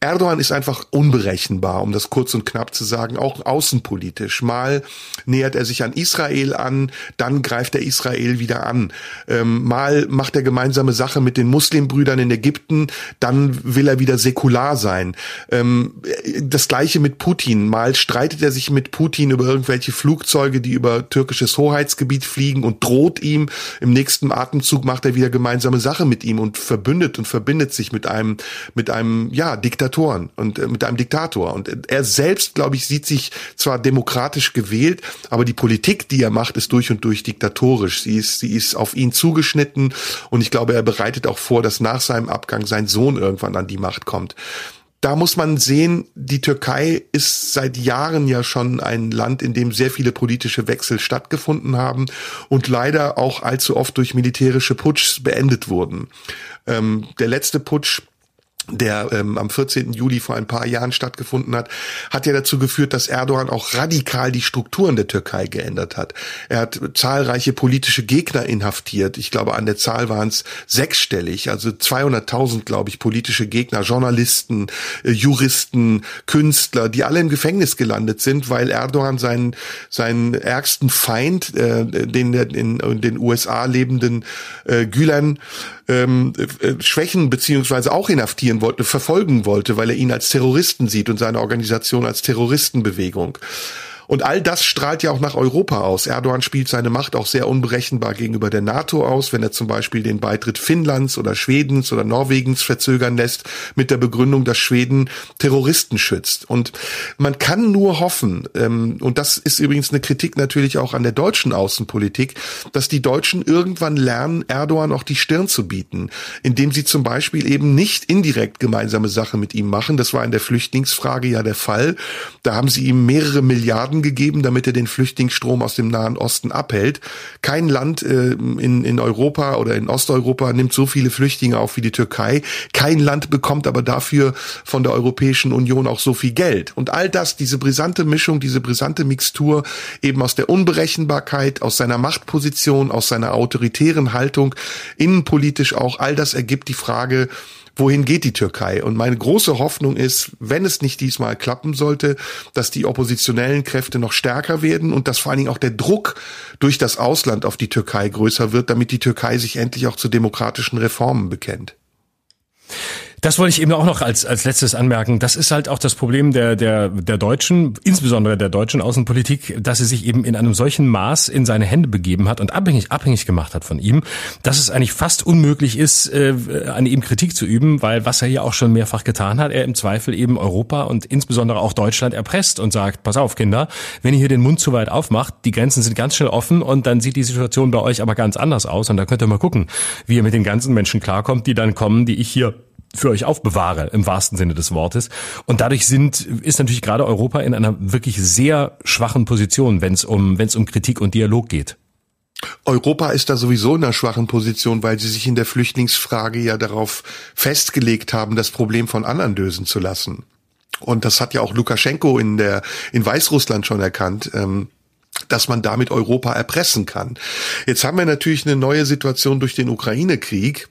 Erdogan ist einfach unberechenbar, um das kurz und knapp zu sagen, auch außenpolitisch. Mal nähert er sich an Israel an, dann greift er Israel wieder an. Ähm, mal macht er gemeinsame Sache mit den Muslimbrüdern in Ägypten, dann will er wieder säkular sein. Ähm, das gleiche mit Putin. Mal streitet er sich mit Putin über irgendwelche Flugzeuge, die über türkisches Hoheitsgebiet fliegen und droht ihm. Im nächsten Atemzug macht er wieder gemeinsame Sache mit ihm und verbündet und verbindet sich mit einem, mit einem, ja, Diktator Diktatoren und äh, mit einem Diktator. Und er selbst, glaube ich, sieht sich zwar demokratisch gewählt, aber die Politik, die er macht, ist durch und durch diktatorisch. Sie ist, sie ist auf ihn zugeschnitten und ich glaube, er bereitet auch vor, dass nach seinem Abgang sein Sohn irgendwann an die Macht kommt da muss man sehen, die Türkei ist seit Jahren ja schon ein Land, in dem sehr viele politische Wechsel stattgefunden haben und leider auch allzu oft durch militärische Putschs beendet wurden. Ähm, der letzte Putsch der ähm, am 14. Juli vor ein paar Jahren stattgefunden hat, hat ja dazu geführt, dass Erdogan auch radikal die Strukturen der Türkei geändert hat. Er hat zahlreiche politische Gegner inhaftiert. Ich glaube, an der Zahl waren es sechsstellig, also 200.000, glaube ich, politische Gegner, Journalisten, äh, Juristen, Künstler, die alle im Gefängnis gelandet sind, weil Erdogan seinen seinen ärgsten Feind, äh, den in, in den USA lebenden äh, Gülen, ähm, äh, schwächen beziehungsweise auch inhaftieren wollte, verfolgen wollte, weil er ihn als Terroristen sieht und seine Organisation als Terroristenbewegung. Und all das strahlt ja auch nach Europa aus. Erdogan spielt seine Macht auch sehr unberechenbar gegenüber der NATO aus, wenn er zum Beispiel den Beitritt Finnlands oder Schwedens oder Norwegens verzögern lässt, mit der Begründung, dass Schweden Terroristen schützt. Und man kann nur hoffen, ähm, und das ist übrigens eine Kritik natürlich auch an der deutschen Außenpolitik, dass die Deutschen irgendwann lernen, Erdogan auch die Stirn zu bieten, indem sie zum Beispiel eben nicht indirekt gemeinsame Sache mit ihm machen. Das war in der Flüchtlingsfrage ja der Fall. Da haben sie ihm mehrere Milliarden Milliarden gegeben, damit er den Flüchtlingsstrom aus dem Nahen Osten abhält. Kein Land äh, in, in Europa oder in Osteuropa nimmt so viele Flüchtlinge auf wie die Türkei. Kein Land bekommt aber dafür von der Europäischen Union auch so viel Geld. Und all das, diese brisante Mischung, diese brisante Mixtur eben aus der Unberechenbarkeit, aus seiner Machtposition, aus seiner autoritären Haltung, innenpolitisch auch, all das ergibt die Frage, wohin geht die Türkei? Und meine große Hoffnung ist, wenn es nicht diesmal klappen sollte, dass die oppositionellen Kräfte noch stärker werden und dass vor allen Dingen auch der Druck durch das Ausland auf die Türkei größer wird, damit die Türkei sich endlich auch zu demokratischen Reformen bekennt. Das wollte ich eben auch noch als, als letztes anmerken. Das ist halt auch das Problem der, der, der Deutschen, insbesondere der deutschen Außenpolitik, dass sie sich eben in einem solchen Maß in seine Hände begeben hat und abhängig, abhängig gemacht hat von ihm, dass es eigentlich fast unmöglich ist, äh, an ihm Kritik zu üben, weil was er ja auch schon mehrfach getan hat, er im Zweifel eben Europa und insbesondere auch Deutschland erpresst und sagt, pass auf, Kinder, wenn ihr hier den Mund zu weit aufmacht, die Grenzen sind ganz schnell offen und dann sieht die Situation bei euch aber ganz anders aus und da könnt ihr mal gucken, wie ihr mit den ganzen Menschen klarkommt, die dann kommen, die ich hier für euch aufbewahre, im wahrsten Sinne des Wortes. Und dadurch sind, ist natürlich gerade Europa in einer wirklich sehr schwachen Position, wenn es um, wenn es um Kritik und Dialog geht. Europa ist da sowieso in einer schwachen Position, weil sie sich in der Flüchtlingsfrage ja darauf festgelegt haben, das Problem von anderen lösen zu lassen. Und das hat ja auch Lukaschenko in der in Weißrussland schon erkannt. Ähm, dass man damit Europa erpressen kann. Jetzt haben wir natürlich eine neue Situation durch den Ukraine-Krieg.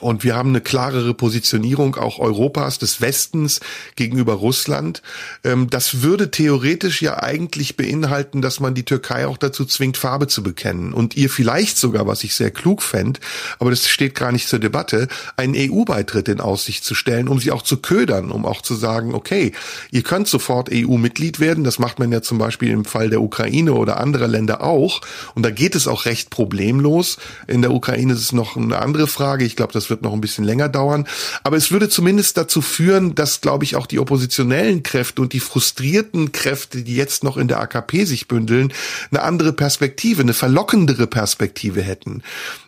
Und wir haben eine klarere Positionierung auch Europas, des Westens gegenüber Russland. Ähm, das würde theoretisch ja eigentlich beinhalten, dass man die Türkei auch dazu zwingt, Farbe zu bekennen. Und ihr vielleicht sogar, was ich sehr klug fände, aber das steht gar nicht zur Debatte, einen EU-Beitritt in Aussicht zu stellen, um sie auch zu ködern, um auch zu sagen, okay, ihr könnt sofort EU-Mitglied werden. Das macht man ja zum Beispiel im Fall der Ukraine oder anderer Länder auch. Und da geht es auch recht problemlos. In der Ukraine ist es noch eine andere Frage. Ich glaube, das wird noch ein bisschen länger dauern. Aber es würde zumindest dazu führen, dass, glaube ich, auch die oppositionellen Kräfte und die frustrierten Kräfte, die jetzt noch in der AKP sich bündeln, eine andere Perspektive, eine verlockendere Perspektive hätten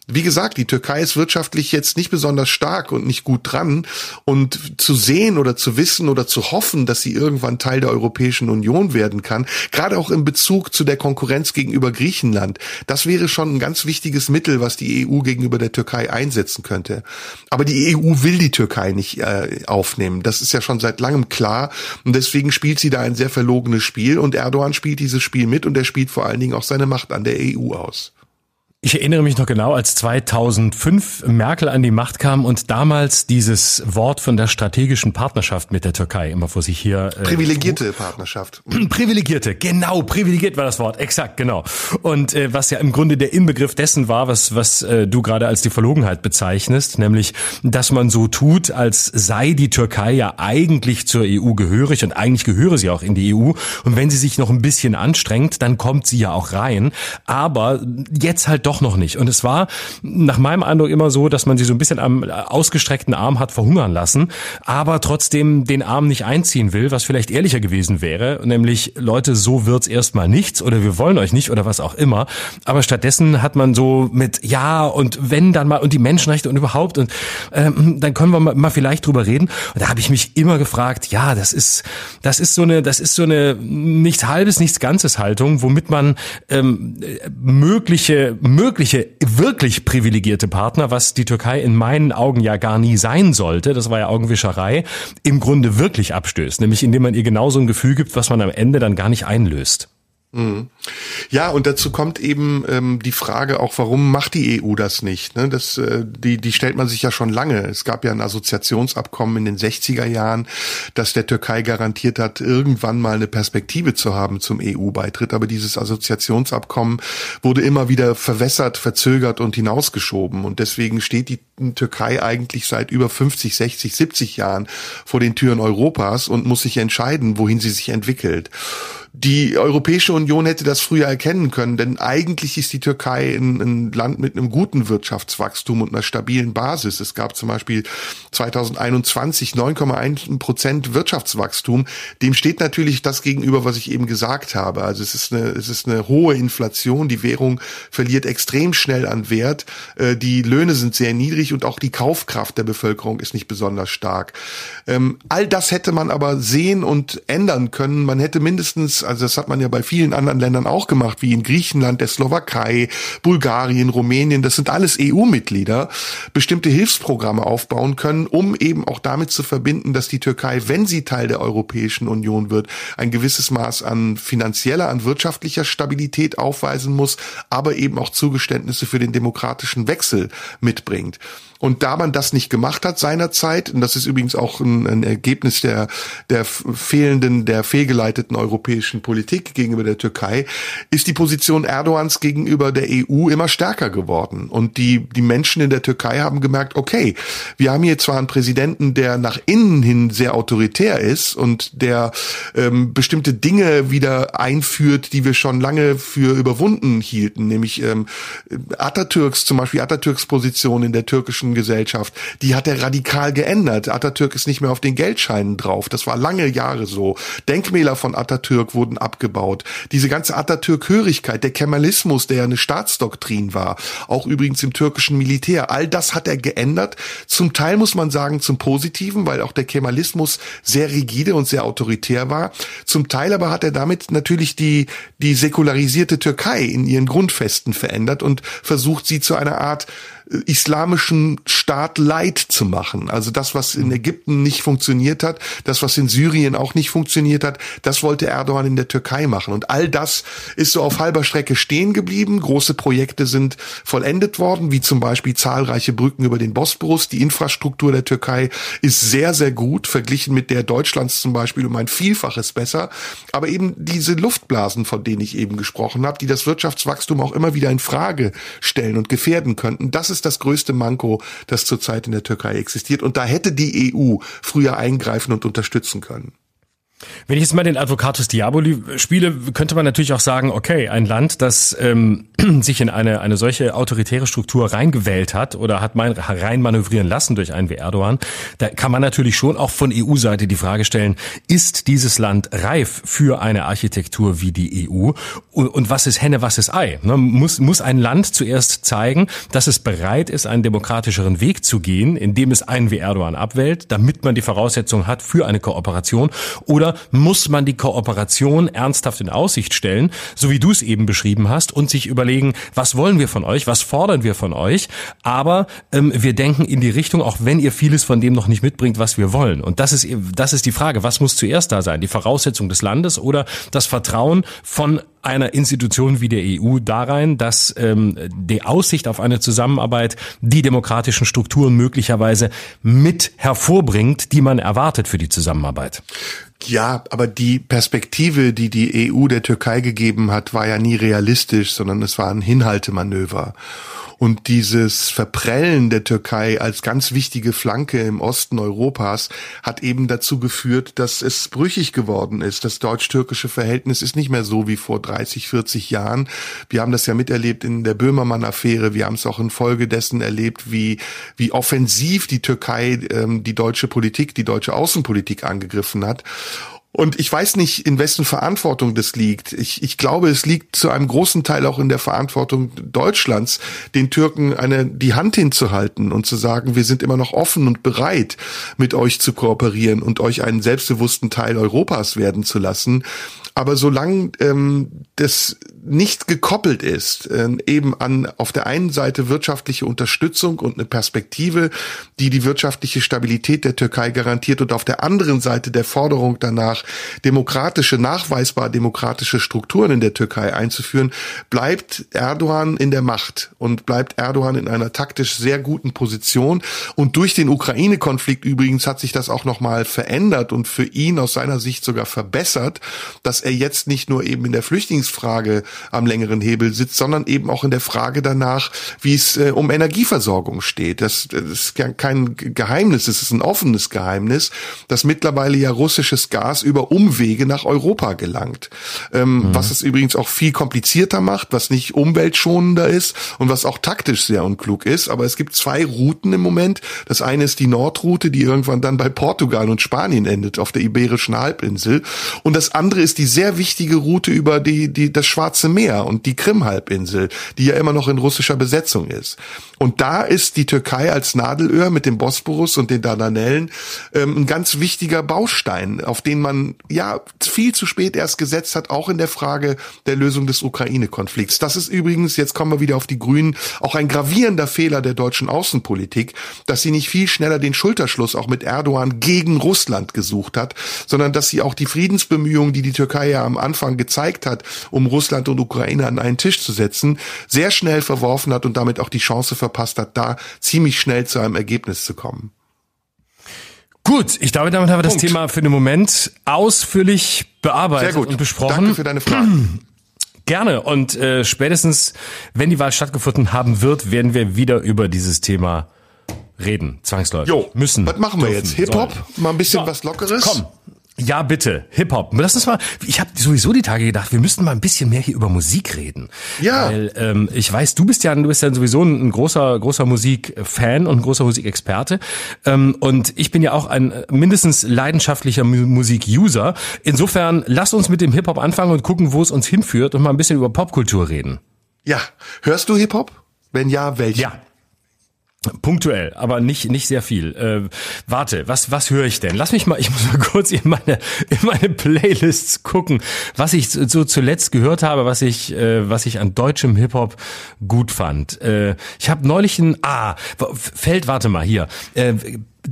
wie gesagt, die Türkei ist wirtschaftlich jetzt nicht besonders stark und nicht gut dran. Und zu sehen oder zu wissen oder zu hoffen, dass sie irgendwann Teil der Europäischen Union werden kann, gerade auch in Bezug zu der Konkurrenz gegenüber Griechenland, das wäre schon ein ganz wichtiges Mittel, was die EU gegenüber der Türkei einsetzen könnte. Aber die EU will die Türkei nicht äh, aufnehmen. Das ist ja schon seit langem klar. Und deswegen spielt sie da ein sehr verlogenes Spiel. Und Erdogan spielt dieses Spiel mit und er spielt vor allen Dingen auch seine Macht an der EU aus. Ich erinnere mich noch genau, als 2005 Merkel an die Macht kam und damals dieses Wort von der strategischen Partnerschaft mit der Türkei immer vor sich hier. Äh, privilegierte Partnerschaft. Privilegierte, genau, privilegiert war das Wort, exakt, genau. Und äh, was ja im Grunde der Inbegriff dessen war, was, was äh, du gerade als die Verlogenheit bezeichnest, nämlich, dass man so tut, als sei die Türkei ja eigentlich zur EU gehörig und eigentlich gehöre sie auch in die EU. Und wenn sie sich noch ein bisschen anstrengt, dann kommt sie ja auch rein. Aber jetzt halt doch doch noch nicht. Und es war nach meinem Eindruck immer so, dass man sie so ein bisschen am ausgestreckten Arm hat verhungern lassen, aber trotzdem den Arm nicht einziehen will, was vielleicht ehrlicher gewesen wäre, nämlich Leute, so wird's erstmal nichts oder wir wollen euch nicht oder was auch immer. Aber stattdessen hat man so mit ja und wenn dann mal und die Menschenrechte und überhaupt und ähm, dann können wir mal, mal vielleicht drüber reden. Und da habe ich mich immer gefragt, ja, das ist das ist so eine das ist so eine nichts halbes, nichts ganzes Haltung, womit man ähm, mögliche mögliche wirklich privilegierte Partner, was die Türkei in meinen Augen ja gar nie sein sollte, das war ja Augenwischerei, im Grunde wirklich abstößt, nämlich indem man ihr genauso ein Gefühl gibt, was man am Ende dann gar nicht einlöst. Mhm. Ja, und dazu kommt eben ähm, die Frage auch, warum macht die EU das nicht? Ne? Das, äh, die, die stellt man sich ja schon lange. Es gab ja ein Assoziationsabkommen in den 60er Jahren, das der Türkei garantiert hat, irgendwann mal eine Perspektive zu haben zum EU-Beitritt. Aber dieses Assoziationsabkommen wurde immer wieder verwässert, verzögert und hinausgeschoben. Und deswegen steht die Türkei eigentlich seit über 50, 60, 70 Jahren vor den Türen Europas und muss sich entscheiden, wohin sie sich entwickelt. Die Europäische Union hätte das früher erkennen können, denn eigentlich ist die Türkei ein, ein, Land mit einem guten Wirtschaftswachstum und einer stabilen Basis. Es gab zum Beispiel 2021 9,1 Prozent Wirtschaftswachstum. Dem steht natürlich das gegenüber, was ich eben gesagt habe. Also es ist eine, es ist eine hohe Inflation. Die Währung verliert extrem schnell an Wert. Äh, die Löhne sind sehr niedrig und auch die Kaufkraft der Bevölkerung ist nicht besonders stark. Ähm, all das hätte man aber sehen und ändern können. Man hätte mindestens also das hat man ja bei vielen anderen Ländern auch gemacht, wie in Griechenland, der Slowakei, Bulgarien, Rumänien, das sind alles EU-Mitglieder, bestimmte Hilfsprogramme aufbauen können, um eben auch damit zu verbinden, dass die Türkei, wenn sie Teil der Europäischen Union wird, ein gewisses Maß an finanzieller, an wirtschaftlicher Stabilität aufweisen muss, aber eben auch Zugeständnisse für den demokratischen Wechsel mitbringt. Und da man das nicht gemacht hat seinerzeit, und das ist übrigens auch ein, ein Ergebnis der, der fehlenden, der fehlgeleiteten europäischen Politik gegenüber der Türkei, ist die Position Erdogans gegenüber der EU immer stärker geworden. Und die, die Menschen in der Türkei haben gemerkt, okay, wir haben hier zwar einen Präsidenten, der nach innen hin sehr autoritär ist und der ähm, bestimmte Dinge wieder einführt, die wir schon lange für überwunden hielten, nämlich ähm, Atatürks, zum Beispiel Atatürks Position in der türkischen türkischen Gesellschaft, die hat er radikal geändert. Atatürk ist nicht mehr auf den Geldscheinen drauf. Das war lange Jahre so. Denkmäler von Atatürk wurden abgebaut. Diese ganze Atatürk-Hörigkeit, der Kemalismus, der ja eine Staatsdoktrin war, auch übrigens im türkischen Militär, all das hat er geändert. Zum Teil muss man sagen zum Positiven, weil auch der Kemalismus sehr rigide und sehr autoritär war. Zum Teil aber hat er damit natürlich die, die säkularisierte Türkei in ihren Grundfesten verändert und versucht sie zu einer Art islamischen Staat Leid zu machen. Also das, was in Ägypten nicht funktioniert hat, das, was in Syrien auch nicht funktioniert hat, das wollte Erdogan in der Türkei machen. Und all das ist so auf halber Strecke stehen geblieben. Große Projekte sind vollendet worden, wie zum Beispiel zahlreiche Brücken über den Bosporus. Die Infrastruktur der Türkei ist sehr, sehr gut, verglichen mit der Deutschlands zum Beispiel um ein Vielfaches besser. Aber eben diese Luftblasen, von denen ich eben gesprochen habe, die das Wirtschaftswachstum auch immer wieder in Frage stellen und gefährden könnten, das ist ist das größte Manko, das zurzeit in der Türkei existiert. Und da hätte die EU früher eingreifen und unterstützen können. Wenn ich jetzt mal den Advocatus Diaboli spiele, könnte man natürlich auch sagen, okay, ein Land, das ähm, (clears throat) sich in eine, eine solche autoritäre Struktur reingewählt hat oder hat mein, rein manövrieren lassen durch einen wie Erdogan, da kann man natürlich schon auch von EU-Seite die Frage stellen, ist dieses Land reif für eine Architektur wie die EU? Und, und was ist Henne, was ist Ei? Ne, muss, muss ein Land zuerst zeigen, dass es bereit ist, einen demokratischeren Weg zu gehen, indem es einen wie Erdogan abwählt, damit man die Voraussetzung hat für eine Kooperation? Oder oder muss man die Kooperation ernsthaft in Aussicht stellen, so wie du es eben beschrieben hast, und sich überlegen, was wollen wir von euch, was fordern wir von euch, aber ähm, wir denken in die Richtung, auch wenn ihr vieles von dem noch nicht mitbringt, was wir wollen. Und das ist, das ist die Frage, was muss zuerst da sein? Die Voraussetzung des Landes oder das Vertrauen von einer Institution wie der EU da rein, dass ähm, die Aussicht auf eine Zusammenarbeit die demokratischen Strukturen möglicherweise mit hervorbringt, die man erwartet für die Zusammenarbeit. Ja, aber die Perspektive, die die EU der Türkei gegeben hat, war ja nie realistisch, sondern es war ein Hinhaltemanöver. Und dieses Verprellen der Türkei als ganz wichtige Flanke im Osten Europas hat eben dazu geführt, dass es brüchig geworden ist. Das deutsch-türkische Verhältnis ist nicht mehr so wie vor 30, 40 Jahren. Wir haben das ja miterlebt in der Böhmermann-Affäre. Wir haben es auch in Folge dessen erlebt, wie, wie offensiv die Türkei ähm, die deutsche Politik, die deutsche Außenpolitik angegriffen hat. Und ich weiß nicht, in wessen Verantwortung das liegt. Ich, ich glaube, es liegt zu einem großen Teil auch in der Verantwortung Deutschlands, den Türken eine, die Hand hinzuhalten und zu sagen, wir sind immer noch offen und bereit, mit euch zu kooperieren und euch einen selbstbewussten Teil Europas werden zu lassen. Aber solange ähm, das nicht gekoppelt ist, äh, eben an auf der einen Seite wirtschaftliche Unterstützung und eine Perspektive, die die wirtschaftliche Stabilität der Türkei garantiert und auf der anderen Seite der Forderung danach, demokratische, nachweisbar demokratische Strukturen in der Türkei einzuführen, bleibt Erdogan in der Macht und bleibt Erdogan in einer taktisch sehr guten Position. Und durch den Ukraine-Konflikt übrigens hat sich das auch nochmal verändert und für ihn aus seiner Sicht sogar verbessert, dass er jetzt nicht nur eben in der Flüchtlingsfrage am längeren Hebel sitzt, sondern eben auch in der Frage danach, wie es äh, um Energieversorgung steht. Das, das ist kein Geheimnis, es ist ein offenes Geheimnis, dass mittlerweile ja russisches Gas über Umwege nach Europa gelangt. Ähm, mhm. Was es übrigens auch viel komplizierter macht, was nicht umweltschonender ist und was auch taktisch sehr unklug ist. Aber es gibt zwei Routen im Moment. Das eine ist die Nordroute, die irgendwann dann bei Portugal und Spanien endet, auf der Iberischen Halbinsel. Und das andere ist die sehr wichtige Route über die, die, das Schwarze Meer und die Krim-Halbinsel, die ja immer noch in russischer Besetzung ist. Und da ist die Türkei als Nadelöhr mit dem Bosporus und den Dardanellen ähm, ein ganz wichtiger Baustein, auf den man ja viel zu spät erst gesetzt hat, auch in der Frage der Lösung des Ukraine-Konflikts. Das ist übrigens, jetzt kommen wir wieder auf die Grünen, auch ein gravierender Fehler der deutschen Außenpolitik, dass sie nicht viel schneller den Schulterschluss auch mit Erdogan gegen Russland gesucht hat, sondern dass sie auch die Friedensbemühungen, die die Türkei ja am Anfang gezeigt hat, um Russland und Ukraine an einen Tisch zu setzen, sehr schnell verworfen hat und damit auch die Chance verpasst hat, da ziemlich schnell zu einem Ergebnis zu kommen. Gut, ich glaube, damit haben wir Punkt. das Thema für den Moment ausführlich bearbeitet Sehr gut. und besprochen. Danke für deine Fragen. (clears throat) Gerne. Und äh, spätestens, wenn die Wahl stattgefunden haben wird, werden wir wieder über dieses Thema reden. Zwangsläufig. Jo, müssen. Was machen wir dürfen, jetzt? Hip-Hop? Mal ein bisschen so, was Lockeres? Komm, Ja, bitte. Hip-Hop. Lass uns mal, ich habe sowieso die Tage gedacht, wir müssten mal ein bisschen mehr hier über Musik reden. Ja. Weil ähm, ich weiß, du bist ja, du bist ja sowieso ein, großer, großer Musikfan und ein großer Musikexperte. Ähm, und ich bin ja auch ein mindestens leidenschaftlicher Mu- Musik-User. Insofern lass uns mit dem Hip-Hop anfangen und gucken, wo es uns hinführt und mal ein bisschen über Popkultur reden. Ja. Hörst du Hip-Hop? Wenn ja, welchen? Ja. Punktuell, aber nicht nicht sehr viel. Äh, warte, was was höre ich denn? Lass mich mal, ich muss mal (laughs) kurz in meine in meine Playlists gucken, was ich so zuletzt gehört habe, was ich äh, was ich an deutschem Hip Hop gut fand. Äh, ich habe neulich ein ah fällt warte mal hier. Äh,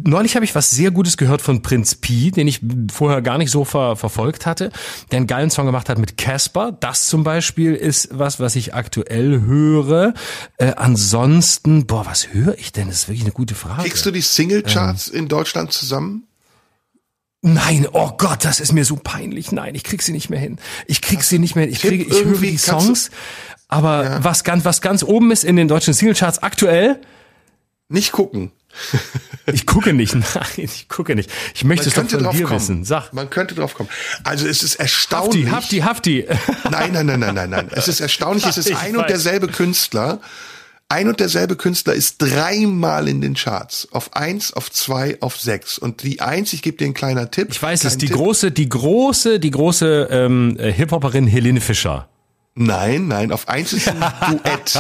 Neulich habe ich was sehr Gutes gehört von Prinz Pi, den ich vorher gar nicht so ver verfolgt hatte, der einen geilen Song gemacht hat mit Casper. Das zum Beispiel ist was, was ich aktuell höre. Äh, ansonsten, boah, was höre ich denn? Das ist wirklich eine gute Frage. Kriegst du die Singlecharts in Deutschland zusammen? Nein, oh Gott, das ist mir so peinlich. Nein, ich krieg sie nicht mehr hin. Ich krieg sie nicht mehr hin. Ich Tipp, kriege, ich höre die Songs, aber was ganz, was ganz oben ist in den deutschen Singlecharts aktuell, Nicht gucken. ich gucke nicht. (laughs) Nein, ich gucke nicht. Ich möchte es doch von dir kommen. wissen. Sag. Man könnte drauf kommen. Also es ist Hafti, erstaunlich. Hafti, Hafti. (laughs) Nein, nein, nein, nein, nein, nein. Es ist erstaunlich, es ist Ich ein und weiß. derselbe Künstler. Ein und derselbe Künstler ist dreimal in den Charts. Auf eins, auf zwei, auf sechs. Und die eins, ich gebe dir einen kleinen Tipp. Ich weiß es, die Tipp. große, die große, die große ähm, äh, Hip-Hopperin Helene Fischer. Nein, nein, auf eins ist ein (laughs) Duett.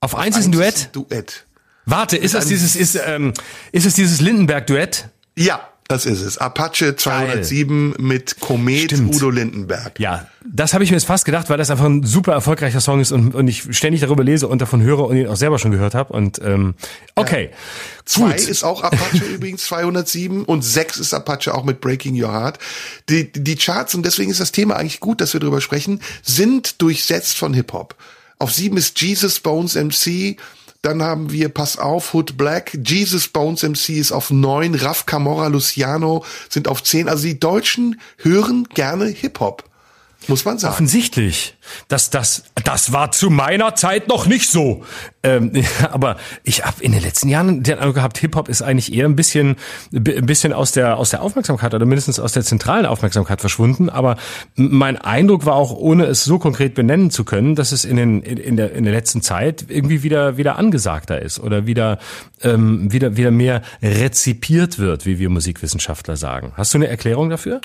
Auf eins ist ein Duett. Duett. Warte, ist das dieses, ist, ähm, ist es dieses Lindenberg-Duett? Ja, das ist es. Apache 207 mit Komet Stimmt. Udo Lindenberg. Ja, das habe ich mir jetzt fast gedacht, weil das einfach ein super erfolgreicher Song ist und, und ich ständig darüber lese und davon höre und ihn auch selber schon gehört habe. Und ähm, okay, Zwei gut. ist auch Apache (laughs) übrigens 207 und sechs ist Apache auch mit Breaking Your Heart. Die, die Charts, und deswegen ist das Thema eigentlich gut, dass wir drüber sprechen, sind durchsetzt von Hip-Hop. Auf sieben ist Jesus Bones MC. Dann haben wir Pass auf, Hood Black. Jesus Bones MC ist auf neun. Raf Camorra Luciano sind auf zehn. Also die Deutschen hören gerne Hip-Hop. Muss man sagen. Offensichtlich. Das, das, das war zu meiner Zeit noch nicht so. Ähm, (laughs) aber ich habe in den letzten Jahren den Eindruck gehabt, Hip-Hop ist eigentlich eher ein bisschen, ein bisschen aus der, aus der Aufmerksamkeit oder mindestens aus der zentralen Aufmerksamkeit verschwunden. Aber mein Eindruck war auch, ohne es so konkret benennen zu können, dass es in, den, in, der, in der letzten Zeit irgendwie wieder, wieder angesagter ist oder wieder, ähm, wieder, wieder mehr rezipiert wird, wie wir Musikwissenschaftler sagen. Hast du eine Erklärung dafür?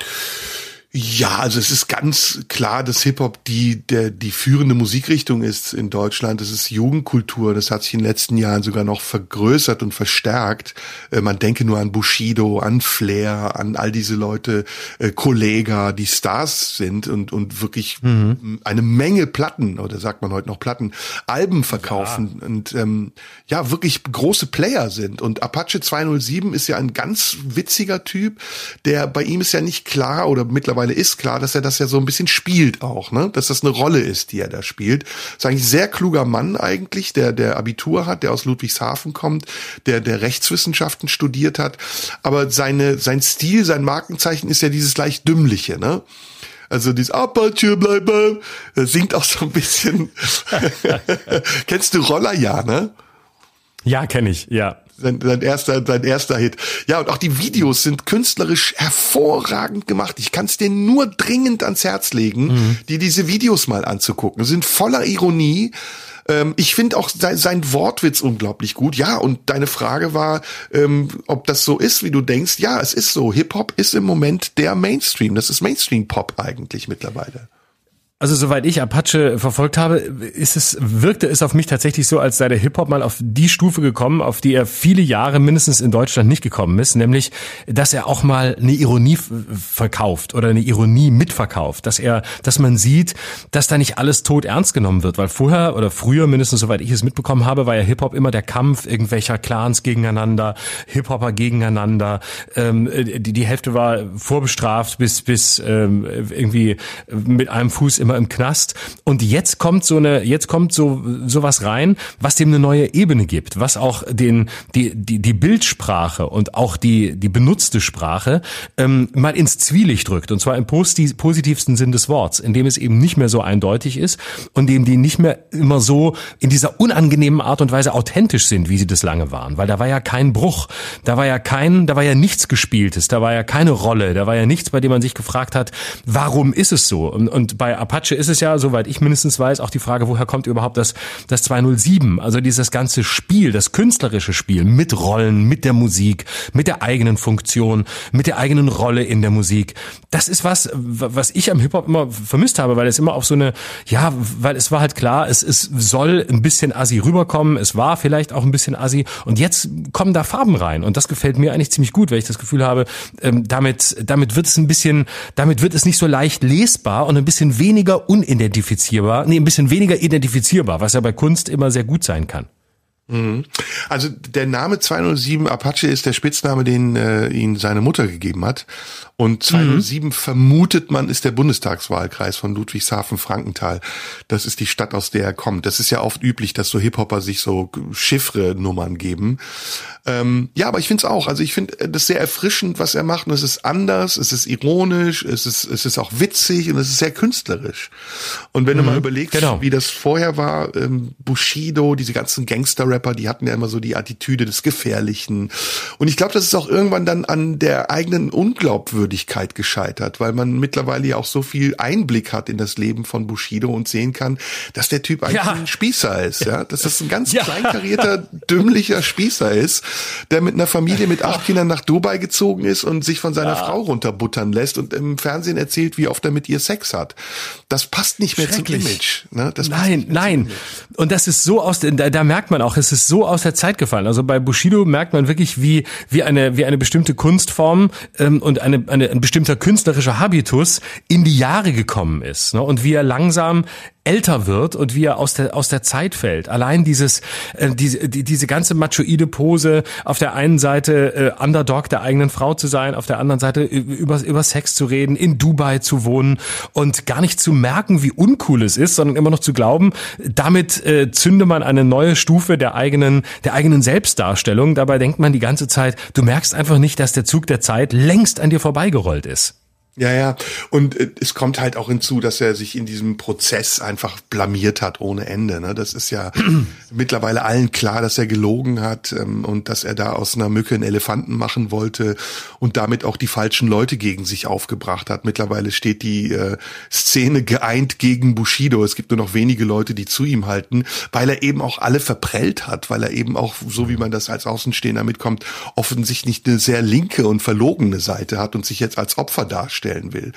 Ja, also es ist ganz klar, dass Hip-Hop die, der, die führende Musikrichtung ist in Deutschland. Das ist Jugendkultur. Das hat sich in den letzten Jahren sogar noch vergrößert und verstärkt. Äh, man denke nur an Bushido, an Flair, an all diese Leute, äh, Kollega, die Stars sind und, und wirklich eine Menge Platten, oder sagt man heute noch Platten, Alben verkaufen und ähm, ja, wirklich große Player sind. Und Apache 207 ist ja ein ganz witziger Typ, der bei ihm ist ja nicht klar oder mittlerweile ist klar, dass er das ja so ein bisschen spielt auch, ne? Dass das eine Rolle ist, die er da spielt. Ist eigentlich ein sehr kluger Mann eigentlich, der der Abitur hat, der aus Ludwigshafen kommt, der der Rechtswissenschaften studiert hat, aber seine sein Stil, sein Markenzeichen ist ja dieses leicht dümmliche, ne? Also dieses Apache, bleib, bleib, das singt auch so ein bisschen. (laughs) Kennst du Roller, ja, ne? Ja, kenne ich, ja. Sein, sein erster, sein erster Hit. Ja, und auch die Videos sind künstlerisch hervorragend gemacht. Ich kann es dir nur dringend ans Herz legen, Mhm. dir diese Videos mal anzugucken. Sie sind voller Ironie. Ähm, ich finde auch sein, sein Wortwitz unglaublich gut. Ja, und deine Frage war, ähm, ob das so ist, wie du denkst. Ja, es ist so. Hip-Hop ist im Moment der Mainstream. Das ist Mainstream-Pop eigentlich mittlerweile. Also soweit ich Apache verfolgt habe, ist es, wirkte es auf mich tatsächlich so, als sei der Hip-Hop mal auf die Stufe gekommen, auf die er viele Jahre mindestens in Deutschland nicht gekommen ist, nämlich, dass er auch mal eine Ironie verkauft oder eine Ironie mitverkauft, dass er, dass man sieht, dass da nicht alles tot ernst genommen wird, weil vorher oder früher, mindestens soweit ich es mitbekommen habe, war ja Hip-Hop immer der Kampf irgendwelcher Clans gegeneinander, Hip-Hopper gegeneinander, ähm, die, die Hälfte war vorbestraft bis, bis ähm, irgendwie mit einem Fuß immer immer im Knast. Und jetzt kommt so eine, jetzt kommt so sowas rein, was dem eine neue Ebene gibt, was auch den die die die Bildsprache und auch die die benutzte Sprache ähm, mal ins Zwielicht drückt. Und zwar im positivsten Sinn des Worts, indem es eben nicht mehr so eindeutig ist und dem die nicht mehr immer so in dieser unangenehmen Art und Weise authentisch sind, wie sie das lange waren. Weil da war ja kein Bruch, da war ja kein, da war ja nichts Gespieltes, da war ja keine Rolle, da war ja nichts, bei dem man sich gefragt hat, warum ist es so? Und, und bei Apache ist es ja, soweit ich mindestens weiß, auch die Frage, woher kommt überhaupt das, das 207? Also dieses ganze Spiel, das künstlerische Spiel mit Rollen, mit der Musik, mit der eigenen Funktion, mit der eigenen Rolle in der Musik. Das ist was, was ich am Hip-Hop immer vermisst habe, weil es immer auf so eine, ja, weil es war halt klar, es, es soll ein bisschen assi rüberkommen, es war vielleicht auch ein bisschen assi und jetzt kommen da Farben rein und das gefällt mir eigentlich ziemlich gut, weil ich das Gefühl habe, ähm, damit, damit wird es ein bisschen, damit wird es nicht so leicht lesbar und ein bisschen weniger unidentifizierbar, nee, ein bisschen weniger identifizierbar, was ja bei Kunst immer sehr gut sein kann. Mhm. Also der Name 207 Apache ist der Spitzname, den äh, ihn seine Mutter gegeben hat. Und 207 mhm. vermutet man ist der Bundestagswahlkreis von Ludwigshafen-Frankenthal. Das ist die Stadt, aus der er kommt. Das ist ja oft üblich, dass so Hip-Hopper sich so Chiffre-Nummern geben. Ähm, ja, aber ich finde es auch. Also ich finde das sehr erfrischend, was er macht. Und es ist anders, es ist ironisch, es ist, es ist auch witzig und es ist sehr künstlerisch. Und wenn mhm. du mal überlegst, genau. wie das vorher war, ähm, Bushido, diese ganzen Gangster-Rapper, die hatten ja immer so die Attitüde des Gefährlichen. Und ich glaube, das ist auch irgendwann dann an der eigenen Unglaubwürdigkeit gescheitert, weil man mittlerweile ja auch so viel Einblick hat in das Leben von Bushido und sehen kann, dass der Typ eigentlich ja. ein Spießer ist, ja, dass das ein ganz ja. kleinkarierter, dümmlicher Spießer ist der mit einer Familie mit acht Kindern nach Dubai gezogen ist und sich von seiner ja. Frau runterbuttern lässt und im Fernsehen erzählt, wie oft er mit ihr Sex hat. Das passt nicht mehr zum Image. Ne? Nein, nein. Und das ist so aus, da, da merkt man auch, es ist so aus der Zeit gefallen. Also bei Bushido merkt man wirklich, wie, wie eine, wie eine bestimmte Kunstform ähm, und eine, eine, ein bestimmter künstlerischer Habitus in die Jahre gekommen ist. Ne? Und wie er langsam älter wird und wie er aus der aus der Zeit fällt. Allein dieses äh, diese die, diese ganze machoide Pose auf der einen Seite äh, Underdog der eigenen Frau zu sein, auf der anderen Seite über über Sex zu reden, in Dubai zu wohnen und gar nicht zu merken, wie uncool es ist, sondern immer noch zu glauben, damit äh, zünde man eine neue Stufe der eigenen der eigenen Selbstdarstellung. Dabei denkt man die ganze Zeit, du merkst einfach nicht, dass der Zug der Zeit längst an dir vorbeigerollt ist. Ja, ja. Und äh, es kommt halt auch hinzu, dass er sich in diesem Prozess einfach blamiert hat ohne Ende. Ne? Das ist ja (clears throat) mittlerweile allen klar, dass er gelogen hat ähm, und dass er da aus einer Mücke einen Elefanten machen wollte und damit auch die falschen Leute gegen sich aufgebracht hat. Mittlerweile steht die äh, Szene geeint gegen Bushido. Es gibt nur noch wenige Leute, die zu ihm halten, weil er eben auch alle verprellt hat, weil er eben auch, so wie man das als Außenstehender mitkommt, offensichtlich eine sehr linke und verlogene Seite hat und sich jetzt als Opfer darstellt darstellen will.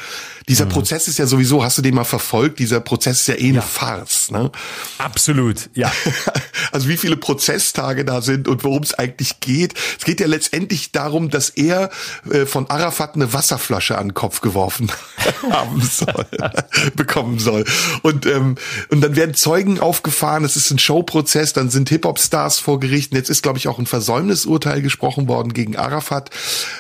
Dieser mhm. Prozess ist ja sowieso, hast du den mal verfolgt? Dieser Prozess ist ja eh eine ja. Farce, ne? Absolut, ja. (laughs) also wie viele Prozesstage da sind und worum es eigentlich geht. Es geht ja letztendlich darum, dass er äh, von Arafat eine Wasserflasche an den Kopf geworfen (laughs) haben soll, (laughs) bekommen soll. Und, ähm, und dann werden Zeugen aufgefahren, es ist ein Showprozess, dann sind Hip-Hop-Stars vor Gericht. Und jetzt ist, glaube ich, auch ein Versäumnisurteil gesprochen worden gegen Arafat.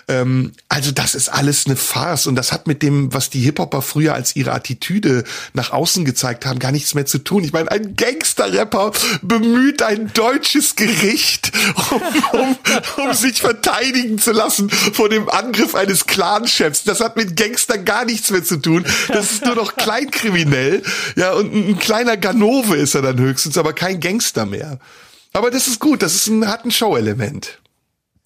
Ähm, also das ist alles eine Farce und das hat mit dem, was die Hip-Hopper früher als ihre Attitüde nach außen gezeigt haben, gar nichts mehr zu tun. Ich meine, ein Gangster-Rapper bemüht ein deutsches Gericht, um, um, um sich verteidigen zu lassen vor dem Angriff eines Clanchefs. Das hat mit Gangster gar nichts mehr zu tun. Das ist nur noch kleinkriminell. Ja, und ein kleiner Ganove ist er dann höchstens, aber kein Gangster mehr. Aber das ist gut, das ist ein, hat ein Show-Element.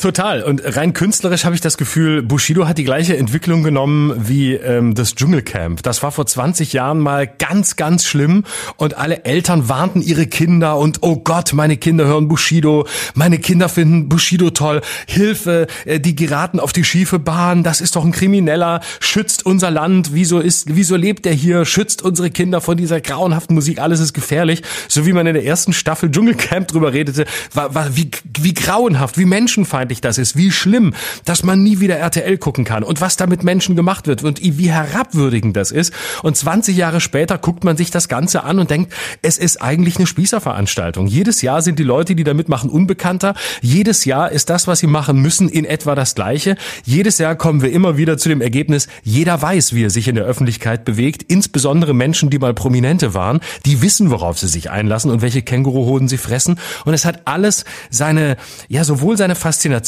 Total. Und rein künstlerisch habe ich das Gefühl, Bushido hat die gleiche Entwicklung genommen wie ähm, das Dschungelcamp. Das war vor 20 Jahren mal ganz, ganz schlimm. Und alle Eltern warnten ihre Kinder und oh Gott, meine Kinder hören Bushido, meine Kinder finden Bushido toll, Hilfe, äh, die geraten auf die schiefe Bahn, das ist doch ein Krimineller, schützt unser Land, wieso ist, wieso lebt er hier, schützt unsere Kinder von dieser grauenhaften Musik, alles ist gefährlich. So wie man in der ersten Staffel Dschungelcamp drüber redete, war, war wie, wie grauenhaft, wie menschenfeindlich unfeindlich das ist, wie schlimm, dass man nie wieder RTL gucken kann und was da Menschen gemacht wird und wie herabwürdigend das ist. Und 20 Jahre später guckt man sich das Ganze an und denkt, es ist eigentlich eine Spießerveranstaltung. Jedes Jahr sind die Leute, die da mitmachen, unbekannter. Jedes Jahr ist das, was sie machen müssen, in etwa das Gleiche. Jedes Jahr kommen wir immer wieder zu dem Ergebnis, jeder weiß, wie er sich in der Öffentlichkeit bewegt, insbesondere Menschen, die mal Prominente waren, die wissen, worauf sie sich einlassen und welche Känguruhoden sie fressen. Und es hat alles seine, ja, sowohl seine Faszination,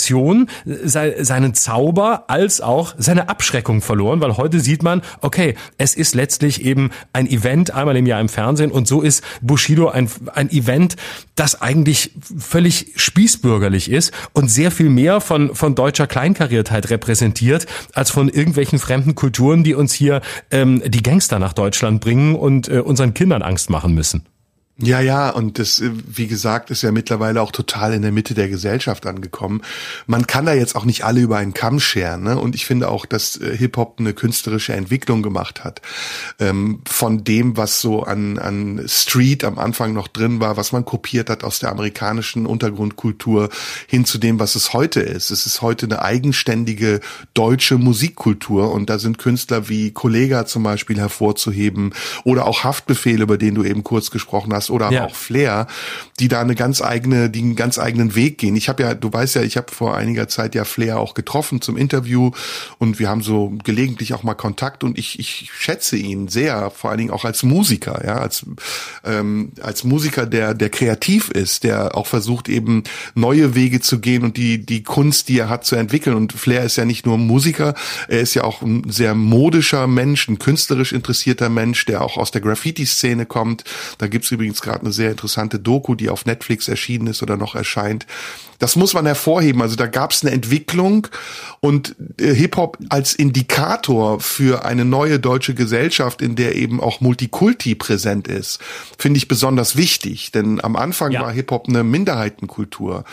seinen Zauber, als auch seine Abschreckung verloren, weil heute sieht man, okay, es ist letztlich eben ein Event einmal im Jahr im Fernsehen und so ist Bushido ein, ein Event, das eigentlich völlig spießbürgerlich ist und sehr viel mehr von, von deutscher Kleinkariertheit repräsentiert, als von irgendwelchen fremden Kulturen, die uns hier ähm, die Gangster nach Deutschland bringen und äh, unseren Kindern Angst machen müssen. Ja, ja, und das, äh, wie gesagt, ist ja mittlerweile auch total in der Mitte der Gesellschaft angekommen. Man kann da jetzt auch nicht alle über einen Kamm scheren, ne? Und ich finde auch, dass äh, Hip-Hop eine künstlerische Entwicklung gemacht hat. Ähm, von dem, was so an, an Street am Anfang noch drin war, was man kopiert hat aus der amerikanischen Untergrundkultur, hin zu dem, was es heute ist. Es ist heute eine eigenständige deutsche Musikkultur und da sind Künstler wie Kollega zum Beispiel hervorzuheben oder auch Haftbefehl, über den du eben kurz gesprochen hast Thomas oder ja. auch Flair, die da eine ganz eigene, die einen ganz eigenen Weg gehen. Ich habe ja, du weißt ja, ich habe vor einiger Zeit ja Flair auch getroffen zum Interview und wir haben so gelegentlich auch mal Kontakt und ich, ich schätze ihn sehr, vor allen Dingen auch als Musiker, ja, als ähm, als Musiker, der der kreativ ist, der auch versucht eben neue Wege zu gehen und die die Kunst, die er hat, zu entwickeln. Und Flair ist ja nicht nur Musiker, er ist ja auch ein sehr modischer Mensch, ein künstlerisch interessierter Mensch, der auch aus der Graffiti-Szene kommt. Da gibt's übrigens gerade eine sehr interessante Doku, die auf Netflix erschienen ist oder noch erscheint. Das muss man hervorheben. Also da gab es eine Entwicklung und äh, Hip-Hop als Indikator für eine neue deutsche Gesellschaft, in der eben auch Multikulti präsent ist, finde ich besonders wichtig. Denn am Anfang ja. war Hip-Hop eine Minderheitenkultur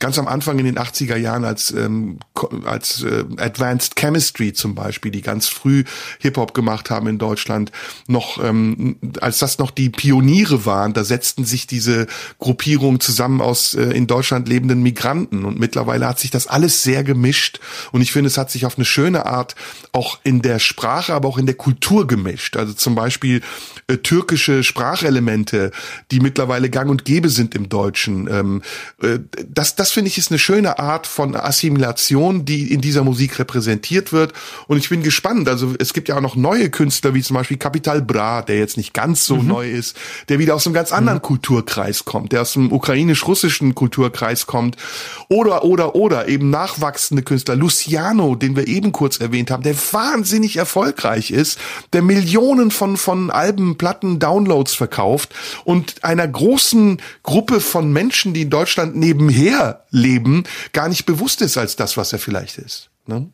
ganz am Anfang in den 80er Jahren als ähm, als äh, Advanced Chemistry zum Beispiel, die ganz früh Hip Hop gemacht haben in Deutschland, noch ähm, als das noch die Pioniere waren, da setzten sich diese Gruppierungen zusammen aus äh, in Deutschland lebenden Migranten und mittlerweile hat sich das alles sehr gemischt und ich finde, es hat sich auf eine schöne Art auch in der Sprache, aber auch in der Kultur gemischt. Also zum Beispiel äh, türkische Sprachelemente, die mittlerweile gang und gäbe sind im Deutschen. Ähm, äh, das, das finde ich ist eine schöne Art von Assimilation, die in dieser Musik repräsentiert wird. Und ich bin gespannt. Also es gibt ja auch noch neue Künstler, wie zum Beispiel Capital Bra, der jetzt nicht ganz so mhm. neu ist, der wieder aus einem ganz anderen mhm. Kulturkreis kommt, der aus dem ukrainisch-russischen Kulturkreis kommt. Oder, oder, oder eben nachwachsende Künstler. Luciano, den wir eben kurz erwähnt haben, der wahnsinnig erfolgreich ist, der Millionen von, von Alben Platten Downloads verkauft und einer großen Gruppe von Menschen, die in Deutschland nebenher leben, gar nicht bewusst ist als das, was er vielleicht ist. Ne?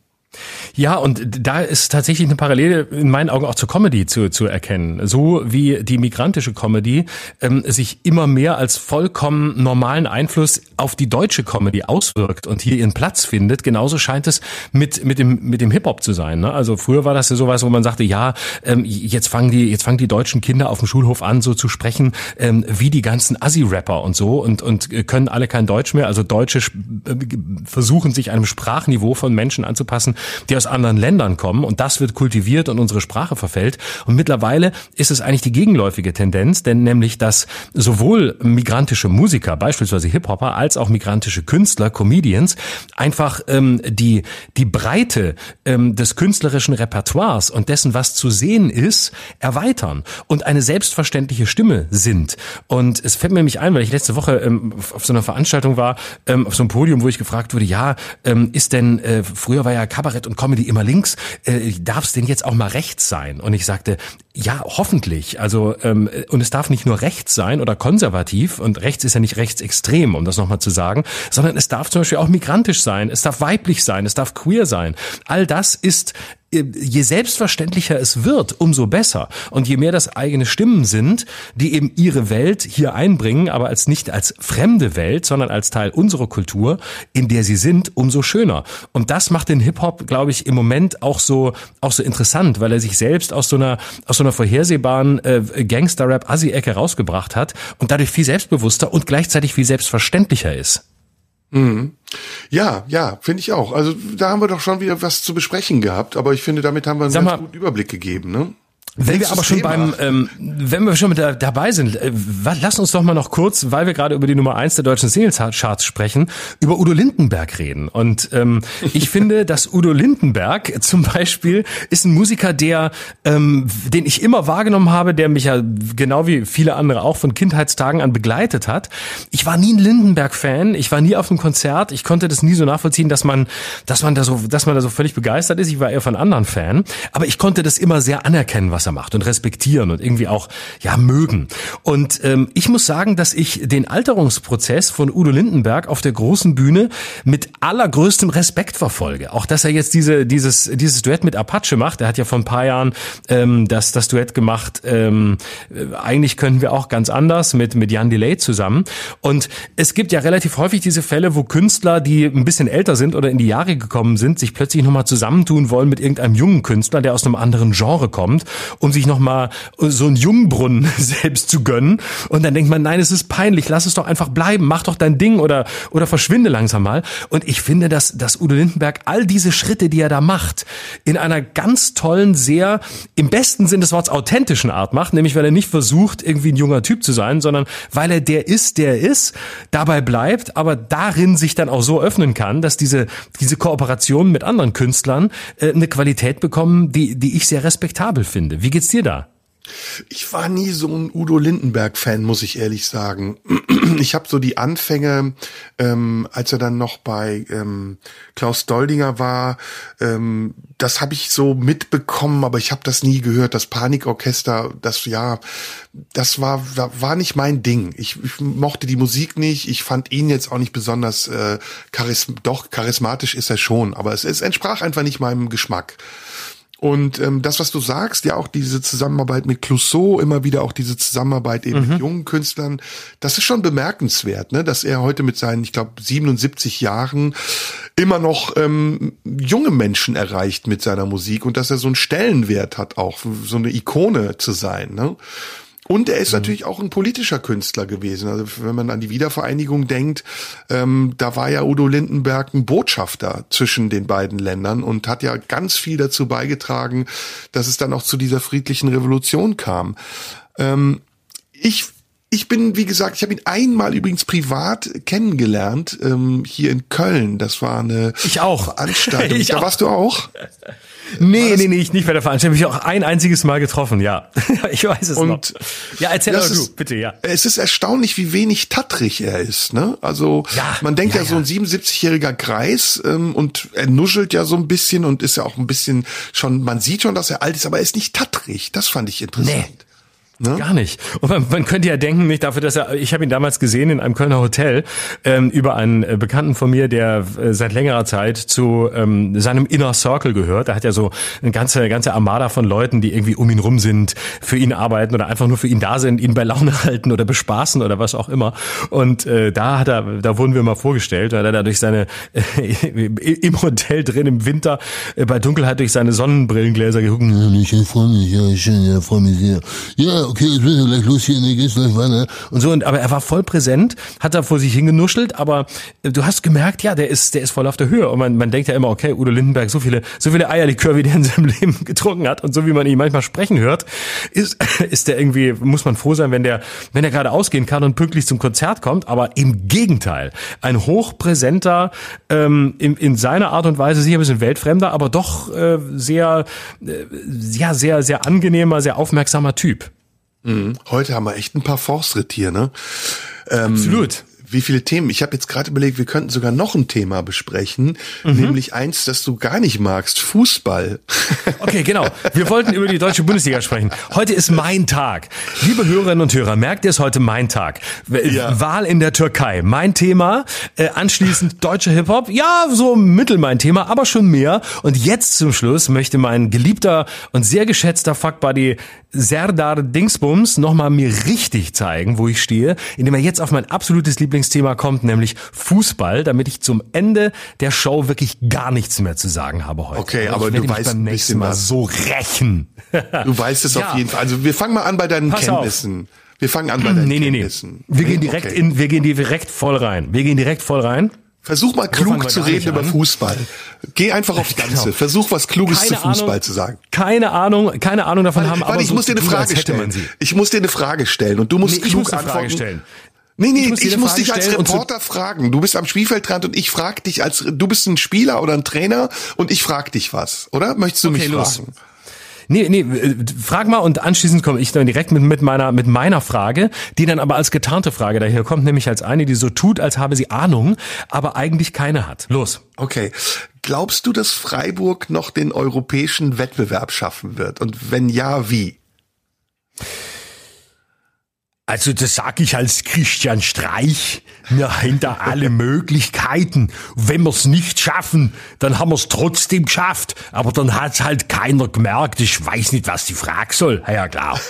Ja, und da ist tatsächlich eine Parallele in meinen Augen auch zur Comedy zu, zu erkennen. So wie die migrantische Comedy ähm, sich immer mehr als vollkommen normalen Einfluss auf die deutsche Comedy auswirkt und hier ihren Platz findet, genauso scheint es mit, mit dem, mit dem Hip-Hop zu sein. Ne? Also früher war das ja sowas, wo man sagte, ja, ähm, jetzt fangen die, jetzt fangen die deutschen Kinder auf dem Schulhof an, so zu sprechen, ähm, wie die ganzen Assi-Rapper und so und, und können alle kein Deutsch mehr. Also Deutsche äh, versuchen sich einem Sprachniveau von Menschen anzupassen, die aus anderen Ländern kommen und das wird kultiviert und unsere Sprache verfällt. Und mittlerweile ist es eigentlich die gegenläufige Tendenz, denn nämlich, dass sowohl migrantische Musiker, beispielsweise Hip-Hopper, als auch migrantische Künstler, Comedians, einfach ähm, die, die Breite ähm, des künstlerischen Repertoires und dessen, was zu sehen ist, erweitern und eine selbstverständliche Stimme sind. Und es fällt mir nämlich ein, weil ich letzte Woche ähm, auf so einer Veranstaltung war, ähm, auf so einem Podium, wo ich gefragt wurde, ja, ähm, ist denn, äh, früher war ja Kabarett Kabarett und Comedy immer links, äh, darf es denn jetzt auch mal rechts sein? Und ich sagte, ja, hoffentlich. Also ähm, und es darf nicht nur rechts sein oder konservativ und rechts ist ja nicht rechtsextrem, um das nochmal zu sagen, sondern es darf zum Beispiel auch migrantisch sein, es darf weiblich sein, es darf queer sein. All das ist je selbstverständlicher es wird, umso besser. Und je mehr das eigene Stimmen sind, die eben ihre Welt hier einbringen, aber als nicht als fremde Welt, sondern als Teil unserer Kultur, in der sie sind, umso schöner. Und das macht den Hip-Hop, glaube ich, im Moment auch so, auch so interessant, weil er sich selbst aus so einer, aus so einer vorhersehbaren äh, Gangster-Rap-Assi-Ecke rausgebracht hat und dadurch viel selbstbewusster und gleichzeitig viel selbstverständlicher ist. Mhm. Ja, ja, finde ich auch. Also da haben wir doch schon wieder was zu besprechen gehabt, aber ich finde, damit haben wir einen Sag ganz mal, guten Überblick gegeben. Ne? Wenn wir aber schon beim, ähm, wenn wir schon mit da, dabei sind, äh, lass uns doch mal noch kurz, weil wir gerade über die Nummer eins der deutschen Singlecharts sprechen, über Udo Lindenberg reden. Und ähm, ich finde, dass Udo Lindenberg zum Beispiel ist ein Musiker, der, ähm, den ich immer wahrgenommen habe, der mich ja genau wie viele andere auch von Kindheitstagen an begleitet hat. Ich war nie ein Lindenberg-Fan, ich war nie auf einem Konzert, ich konnte das nie so nachvollziehen, dass man, dass man da so, dass man da so völlig begeistert ist. Ich war eher von anderen Fan, aber ich konnte das immer sehr anerkennen, was er macht und respektieren und irgendwie auch ja mögen. Und ähm, ich muss sagen, dass ich den Alterungsprozess von Udo Lindenberg auf der großen Bühne mit allergrößtem Respekt verfolge. Auch dass er jetzt diese dieses dieses Duett mit Apache macht. Er hat ja vor ein paar Jahren ähm, das das Duett gemacht. Ähm, äh, eigentlich könnten wir auch ganz anders mit mit Jan Delay zusammen. Und es gibt ja relativ häufig diese Fälle, wo Künstler, die ein bisschen älter sind oder in die Jahre gekommen sind, sich plötzlich nochmal zusammentun wollen mit irgendeinem jungen Künstler, der aus einem anderen Genre kommt um sich nochmal so einen Jungbrunnen (laughs) selbst zu gönnen. Und dann denkt man, nein, es ist peinlich, lass es doch einfach bleiben, mach doch dein Ding oder, oder verschwinde langsam mal. Und ich finde, dass, dass Udo Lindenberg all diese Schritte, die er da macht, in einer ganz tollen, sehr, im besten Sinn des Wortes authentischen Art macht, nämlich weil er nicht versucht, irgendwie ein junger Typ zu sein, sondern weil er der ist, der er ist, dabei bleibt, aber darin sich dann auch so öffnen kann, dass diese, diese Kooperationen mit anderen Künstlern äh, eine Qualität bekommen, die, die ich sehr respektabel finde. Wie geht's dir da? Ich war nie so ein Udo Lindenberg-Fan, muss ich ehrlich sagen. (clears throat) Ich habe so die Anfänge, ähm, als er dann noch bei ähm, Klaus Doldinger war, ähm, das habe ich so mitbekommen, aber ich habe das nie gehört. Das Panikorchester, das ja, das war war nicht mein Ding. Ich, ich mochte die Musik nicht. Ich fand ihn jetzt auch nicht besonders äh, charism doch charismatisch ist er schon, aber es, es entsprach einfach nicht meinem Geschmack. Und ähm, das, was du sagst, ja auch diese Zusammenarbeit mit Clouseau, immer wieder auch diese Zusammenarbeit eben mhm. mit jungen Künstlern, das ist schon bemerkenswert, ne? dass er heute mit seinen, ich glaube, 77 Jahren immer noch ähm, junge Menschen erreicht mit seiner Musik und dass er so einen Stellenwert hat, auch so eine Ikone zu sein. Ne? Und er ist mhm. natürlich auch ein politischer Künstler gewesen. Also wenn man an die Wiedervereinigung denkt, ähm, da war ja Udo Lindenberg ein Botschafter zwischen den beiden Ländern und hat ja ganz viel dazu beigetragen, dass es dann auch zu dieser friedlichen Revolution kam. Ähm, ich ich bin, wie gesagt, ich habe ihn einmal übrigens privat kennengelernt, ähm, hier in Köln. Das war eine ich auch. Veranstaltung. (laughs) ich da auch. warst du auch? (laughs) Nee, nee, nee, ich nicht bei der Veranstaltung. Ich habe mich auch ein einziges Mal getroffen, ja. (laughs) ich weiß es Und noch. Ja, erzähl aber du, bitte, ja. Es ist erstaunlich, wie wenig tattrig er ist, ne? Also, Ja, man denkt ja, ja, so ein 77-jähriger Kreis ähm, und er nuschelt ja so ein bisschen und ist ja auch ein bisschen schon, man sieht schon, dass er alt ist, aber er ist nicht tattrig. Das fand ich interessant. Nee. Ne? Gar nicht. Und man, man könnte ja denken, nicht dafür, dass er, ich habe ihn damals gesehen in einem Kölner Hotel ähm, über einen äh, Bekannten von mir, der äh, seit längerer Zeit zu ähm, seinem Inner Circle gehört. Da hat ja so eine ganze ganze Armada von Leuten, die irgendwie um ihn rum sind, für ihn arbeiten oder einfach nur für ihn da sind, ihn bei Laune (laughs) halten oder bespaßen oder was auch immer. Und äh, da hat er, da wurden wir mal vorgestellt, weil er da durch seine äh, (laughs) im Hotel drin im Winter äh, bei Dunkelheit durch seine Sonnenbrillengläser geguckt. Ich freue mich, ja, schön, ja, freue mich sehr. Ja, okay, jetzt müssen wir gleich los hier, nee, geht's gleich weiter. und so und aber er war voll präsent, hat da vor sich hingenuschelt, aber äh, du hast gemerkt, ja, der ist der ist voll auf der Höhe und man, man denkt ja immer, okay, Udo Lindenberg so viele so viele Eierlikör wie der in seinem (laughs) Leben getrunken hat und so wie man ihn manchmal sprechen hört, ist (laughs) ist der irgendwie muss man froh sein, wenn der wenn er gerade ausgehen kann und pünktlich zum Konzert kommt, aber im Gegenteil, ein hochpräsenter ähm, in, in seiner Art und Weise sicher ein bisschen weltfremder, aber doch äh, sehr äh, ja sehr sehr angenehmer, sehr aufmerksamer Typ. Mhm. Heute haben wir echt ein paar Forstritt hier, ne? Ähm, Absolut. Wie viele Themen? Ich habe jetzt gerade überlegt, wir könnten sogar noch ein Thema besprechen, Mhm. nämlich eins, das du gar nicht magst, Fußball. Okay, genau. Wir wollten über die deutsche Bundesliga sprechen. Heute ist mein Tag. Liebe Hörerinnen und Hörer, merkt ihr es heute mein Tag? Ja. Wahl in der Türkei. Mein Thema. Äh, anschließend (laughs) deutscher Hip-Hop. Ja, so mittel mein Thema, aber schon mehr. Und jetzt zum Schluss möchte mein geliebter und sehr geschätzter Fuckbuddy Serdar Dingsbums nochmal mir richtig zeigen, wo ich stehe, indem er jetzt auf mein absolutes Lieblingsthema kommt, nämlich Fußball, damit ich zum Ende der Show wirklich gar nichts mehr zu sagen habe heute. Okay, Ich aber werde du weißt beim nächsten Mal was. so rächen. Du weißt es (laughs) Ja. auf jeden Fall. Also wir fangen mal an bei deinen Pass auf. Kenntnissen. Wir fangen an bei deinen Nee, nee, nee. Kenntnissen. Wir gehen direkt Okay. in, wir gehen direkt voll rein. Wir gehen direkt voll rein. Versuch mal klug zu reden über. Fußball. Geh einfach aufs (laughs) Ganze. Genau. Versuch was Kluges Keine zu Fußball Ahnung, zu sagen. Keine Ahnung, keine Ahnung davon haben, Warte, aber ich so muss dir eine Frage stellen. Ich muss dir eine Frage stellen und du musst Nee, ich klug muss eine Frage antworten. Nee, nee, Ich ich muss muss, eine Frage dich als Reporter fragen. Du bist am Spielfeldrand und ich frag dich als, du bist ein Spieler oder ein Trainer und ich frag dich was, oder? Möchtest du Okay, mich los. fragen? Nee, nee, äh, frag mal und anschließend komme ich dann direkt mit, mit meiner mit meiner Frage, die dann aber als getarnte Frage daher kommt, nämlich als eine, die so tut, als habe sie Ahnung, aber eigentlich keine hat. Los. Okay. Glaubst du, dass Freiburg noch den europäischen Wettbewerb schaffen wird? Und wenn ja, wie? Also das sag ich als Christian Streich. Wir haben da alle (laughs) Möglichkeiten. Wenn wir's nicht schaffen, dann haben wir's trotzdem geschafft. Aber dann hat's halt keiner gemerkt. Ich weiß nicht, was die Frage soll. Ja, ja klar. (laughs)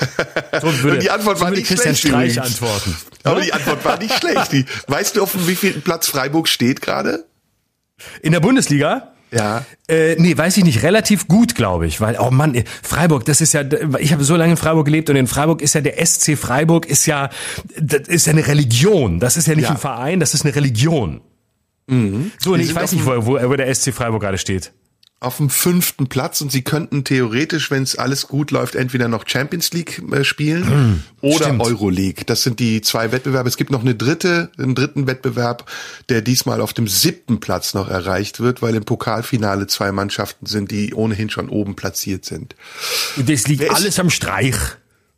So würde, Die Antwort war nicht Christian schlecht Streich übrigens. antworten. Aber die Antwort war nicht schlecht. Die, weißt du, auf dem wievielten Platz Freiburg steht gerade? In der Bundesliga? Ja. Äh, nee, weiß ich nicht. Relativ gut, glaube ich. Weil, oh Mann, Freiburg, das ist ja, ich habe so lange in Freiburg gelebt und in Freiburg ist ja der SC Freiburg ist ja, das ist ja eine Religion. Das ist ja nicht Ja. ein Verein, das ist eine Religion. So, und ich weiß nicht, wo, wo, wo der SC Freiburg gerade steht. Auf dem fünften Platz und sie könnten theoretisch, wenn es alles gut läuft, entweder noch Champions League äh, spielen oder stimmt. Euroleague. Das sind die zwei Wettbewerbe. Es gibt noch eine dritte, einen dritten Wettbewerb, der diesmal auf dem siebten Platz noch erreicht wird, weil im Pokalfinale zwei Mannschaften sind, die ohnehin schon oben platziert sind. Und das liegt Wer ist- alles am Streich.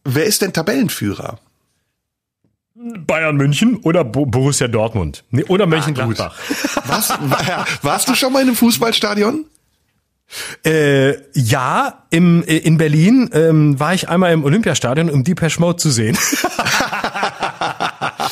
Wer ist denn Tabellenführer? Bayern München oder Bo Borussia Dortmund. Nee, oder Mönchengladbach. Was, warst du schon mal in einem Fußballstadion? Äh, ja, im, äh, in Berlin ähm, war ich einmal im Olympiastadion, um Depeche Mode zu sehen. (laughs)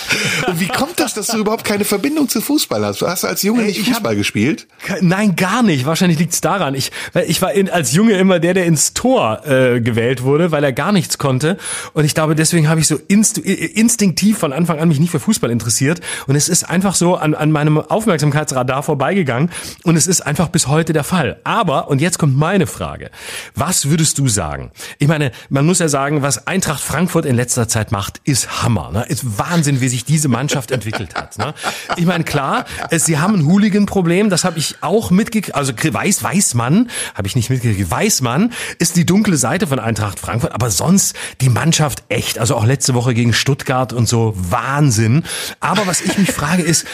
(laughs) Und wie kommt das, dass du überhaupt keine Verbindung zu Fußball hast? Hast du als Junge nicht ich hab- Fußball gespielt? Nein, gar nicht. Wahrscheinlich liegt's daran. Ich, ich war in, als Junge immer der, der ins Tor äh, gewählt wurde, weil er gar nichts konnte. Und ich glaube, deswegen habe ich so inst äh, instinktiv von Anfang an mich nicht für Fußball interessiert. Und es ist einfach so an, an meinem Aufmerksamkeitsradar vorbeigegangen. Und es ist einfach bis heute der Fall. Aber, und jetzt kommt meine Frage. Was würdest du sagen? Ich meine, man muss ja sagen, was Eintracht Frankfurt in letzter Zeit macht, ist Hammer. Ne? Ist Wahnsinn, wie sich diese Mannschaft entwickelt hat. Ne? Ich meine, klar, sie haben ein Hooligan-Problem, das habe ich auch mitgekriegt. Also weiß, weiß man, habe ich nicht mitgekriegt, weiß man, ist die dunkle Seite von Eintracht Frankfurt, aber sonst die Mannschaft echt. Also auch letzte Woche gegen Stuttgart und so, Wahnsinn. Aber was ich mich frage ist,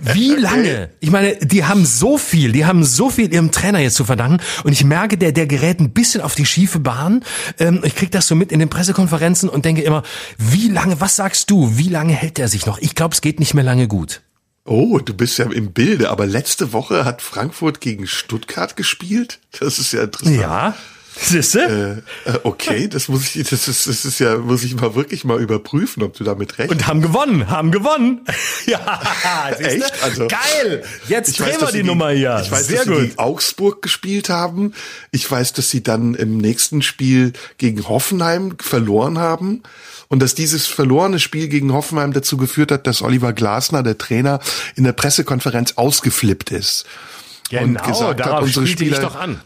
wie lange? Ich meine, die haben so viel, die haben so viel ihrem Trainer jetzt zu verdanken und ich merke, der, der gerät ein bisschen auf die schiefe Bahn. Ähm, ich krieg das so mit in den Pressekonferenzen und denke immer, wie lange, was sagst du, wie lange hält der sich noch? Ich glaube, es geht nicht mehr lange gut. Oh, du bist ja im Bilde, aber letzte Woche hat Frankfurt gegen Stuttgart gespielt? Das ist ja interessant. Ja, siehste? Äh, äh, okay, das muss ich, das ist, das ist ja, muss ich mal wirklich mal überprüfen, ob du damit recht Und haben gewonnen, haben gewonnen. (laughs) ja? (laughs) Echt? Also- geil. Jetzt Ich drehen weiß, wir die sie Nummer hier. Ich weiß, Sehr dass sie gut. gegen Augsburg gespielt haben. Ich weiß, dass sie dann im nächsten Spiel gegen Hoffenheim verloren haben. Und dass dieses verlorene Spiel gegen Hoffenheim dazu geführt hat, dass Oliver Glasner, der Trainer, in der Pressekonferenz ausgeflippt ist. und Genau, gesagt hat, darauf unsere spielte ich Spieler- doch an.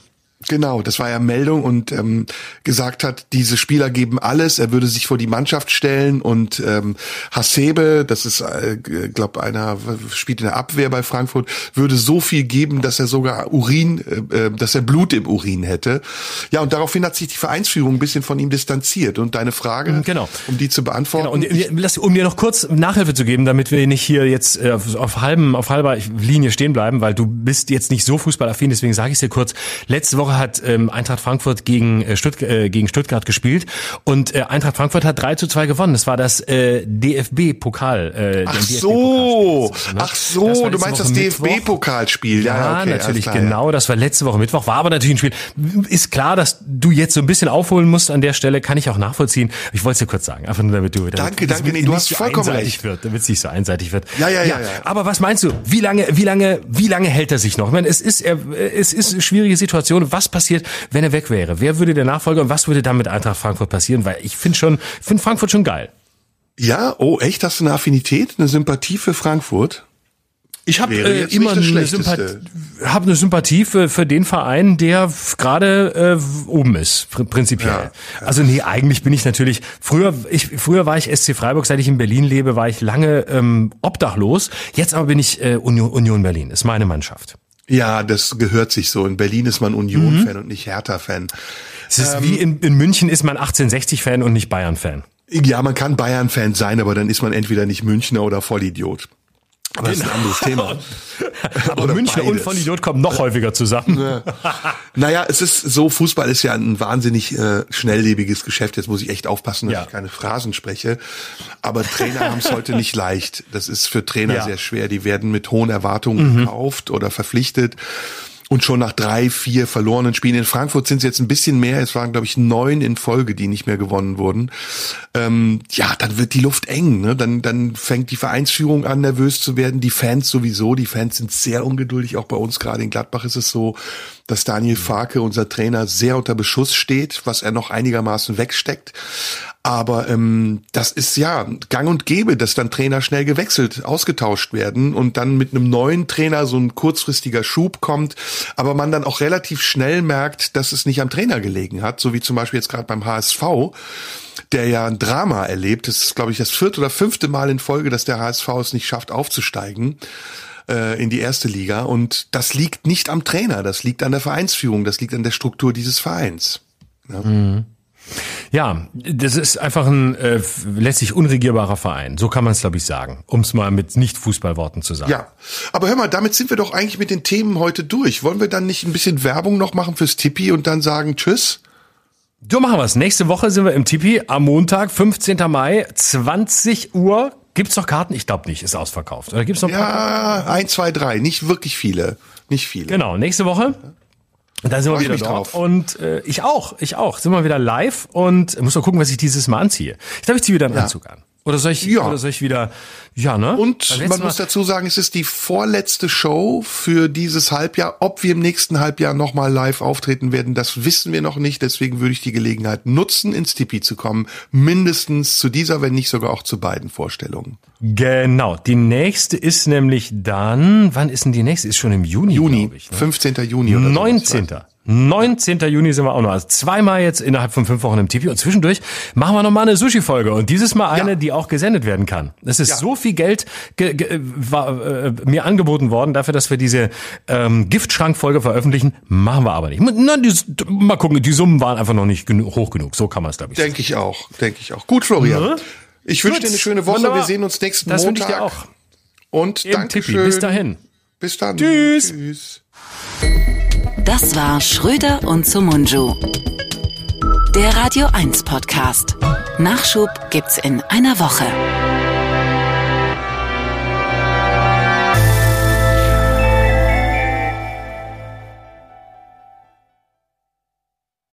Genau, das war ja Meldung und ähm, gesagt hat, diese Spieler geben alles, er würde sich vor die Mannschaft stellen und ähm, Hasebe, das ist, äh, glaube einer spielt in der Abwehr bei Frankfurt, würde so viel geben, dass er sogar Urin, äh, äh, dass er Blut im Urin hätte. Ja, und daraufhin hat sich die Vereinsführung ein bisschen von ihm distanziert. Und deine Frage, Genau. um die zu beantworten, Genau, und äh, lass, um dir noch kurz Nachhilfe zu geben, damit wir nicht hier jetzt äh, auf, halbem, auf halber Linie stehen bleiben, weil du bist jetzt nicht so fußballaffin, deswegen sage ich es dir kurz. Letzte Woche hat ähm, Eintracht Frankfurt gegen, äh, Stutt äh, gegen Stuttgart gespielt und äh, Eintracht Frankfurt hat 3 zu 2 gewonnen. Das war das äh, DFB-Pokal. Äh, Ach der so, ne? ach so, du meinst Woche das. DFB-Pokalspiel. Ja, Ja, okay, natürlich, klar, ja. genau. Das war letzte Woche Mittwoch. War aber natürlich ein Spiel. Ist klar, dass du jetzt so ein bisschen aufholen musst an der Stelle. Kann ich auch nachvollziehen. Ich wollte es dir kurz sagen. Einfach nur, damit du, damit Danke, das danke, nee, du hast so vollkommen einseitig recht. Wird, damit es nicht so einseitig wird. Ja, ja, ja, ja. Aber was meinst du? Wie lange, wie lange, wie lange hält er sich noch? Ich meine, es ist, er, es ist eine schwierige Situation. Was passiert, wenn er weg wäre? Wer würde der Nachfolger und was würde dann mit Eintracht Frankfurt passieren? Weil ich finde schon, finde Frankfurt schon geil. Ja, oh, echt? Hast du eine Affinität, eine Sympathie für Frankfurt? Ich habe äh, immer eine. Sympathie, hab eine Sympathie für, für den Verein, der gerade äh, oben ist, pr prinzipiell. Also nee, eigentlich bin ich natürlich früher ich früher war ich SC Freiburg, seit ich in Berlin lebe, war ich lange ähm, obdachlos. Jetzt aber bin ich äh, Union, Union Berlin, ist meine Mannschaft. Ja, das gehört sich so. In Berlin ist man Union-Fan und nicht Hertha-Fan. Es ist wie in, in München ist man 1860-Fan und nicht Bayern-Fan. Ja, man kann Bayern-Fan sein, aber dann ist man entweder nicht Münchner oder Vollidiot. Aber das ist ein anderes Thema. (laughs) Aber Oder Münchner und beides. Vollidiot kommen noch häufiger zusammen. Naja, es ist so, Fußball ist ja ein wahnsinnig äh, schnelllebiges Geschäft. Jetzt muss ich echt aufpassen, dass Ja. ich keine Phrasen spreche. Aber Trainer haben es heute nicht leicht. Das ist für Trainer Ja. Mhm. sehr schwer. Die werden mit hohen Erwartungen gekauft oder verpflichtet. Und schon nach drei, vier verlorenen Spielen in Frankfurt sind es jetzt ein bisschen mehr. Es waren, glaube ich, neun in Folge, die nicht mehr gewonnen wurden. Ähm, ja, dann wird die Luft eng. Ne? Dann, dann fängt die Vereinsführung an, nervös zu werden. Die Fans sowieso. Die Fans sind sehr ungeduldig. Auch bei uns gerade in Gladbach ist es so, dass Daniel Farke, unser Trainer, sehr unter Beschuss steht, was er noch einigermaßen wegsteckt. Aber ähm, das ist ja gang und gäbe, dass dann Trainer schnell gewechselt, ausgetauscht werden und dann mit einem neuen Trainer so ein kurzfristiger Schub kommt, aber man dann auch relativ schnell merkt, dass es nicht am Trainer gelegen hat, so wie zum Beispiel jetzt gerade beim HSV, der ja ein Drama erlebt. Das ist, glaube ich, das vierte oder fünfte Mal in Folge, dass der HSV es nicht schafft, aufzusteigen äh, in die erste Liga. Und das liegt nicht am Trainer, das liegt an der Vereinsführung, das liegt an der Struktur dieses Vereins. Ja, das ist einfach ein äh, letztlich unregierbarer Verein. So kann man es, glaube ich, sagen. Um es mal mit Nicht-Fußballworten zu sagen. Ja, aber hör mal, damit sind wir doch eigentlich mit den Themen heute durch. Wollen wir dann nicht ein bisschen Werbung noch machen fürs Tippi und dann sagen Tschüss? So machen wir's. Nächste Woche sind wir im Tipi am Montag, 15. Mai, 20 Uhr. Gibt's noch Karten? Ich glaube nicht, ist ausverkauft. Oder gibt's noch? Ja, ein, zwei, drei, nicht wirklich viele, nicht viele. Genau, nächste Woche. Da sind wir wieder dort. drauf. Und äh, ich auch, ich auch. Sind wir wieder live und muss mal gucken, was ich dieses Mal anziehe. Ich glaube, ich ziehe wieder einen Anzug an. Oder soll ich, Ja. oder soll ich wieder, ja, ne? Und man Mal- muss dazu sagen, es ist die vorletzte Show für dieses Halbjahr. Ob wir im nächsten Halbjahr nochmal live auftreten werden, das wissen wir noch nicht. Deswegen würde ich die Gelegenheit nutzen, ins Tipi zu kommen. Mindestens zu dieser, wenn nicht sogar auch zu beiden Vorstellungen. Genau. Die nächste ist nämlich dann, wann ist denn die nächste? Ist schon im Juni, Juni, glaub ich. Ne? 15. Juni oder so. 19. 19. Juni sind wir auch noch. Also zweimal jetzt innerhalb von fünf Wochen im TV. Und zwischendurch machen wir nochmal eine Sushi-Folge. Und dieses Mal eine, Ja. die auch gesendet werden kann. Es ist Ja. so viel Geld ge ge war, äh, mir angeboten worden dafür, dass wir diese ähm, Giftschrank-Folge veröffentlichen. Machen wir aber nicht. Na, die, mal gucken, die Summen waren einfach noch nicht hoch genug. So kann man es, glaube ich. Denke ich auch, denke ich auch. Gut, Florian. Ne? Ich wünsche dir eine schöne Woche. Wunderbar. Wir sehen uns nächsten Das wünsche Montag. ich dir auch. Und danke Tippi. schön. Bis dahin. Bis dann. Tschüss. Tschüss. Das war Schröder und Sumunju. Der Radio 1 Podcast. Nachschub gibt's in einer Woche.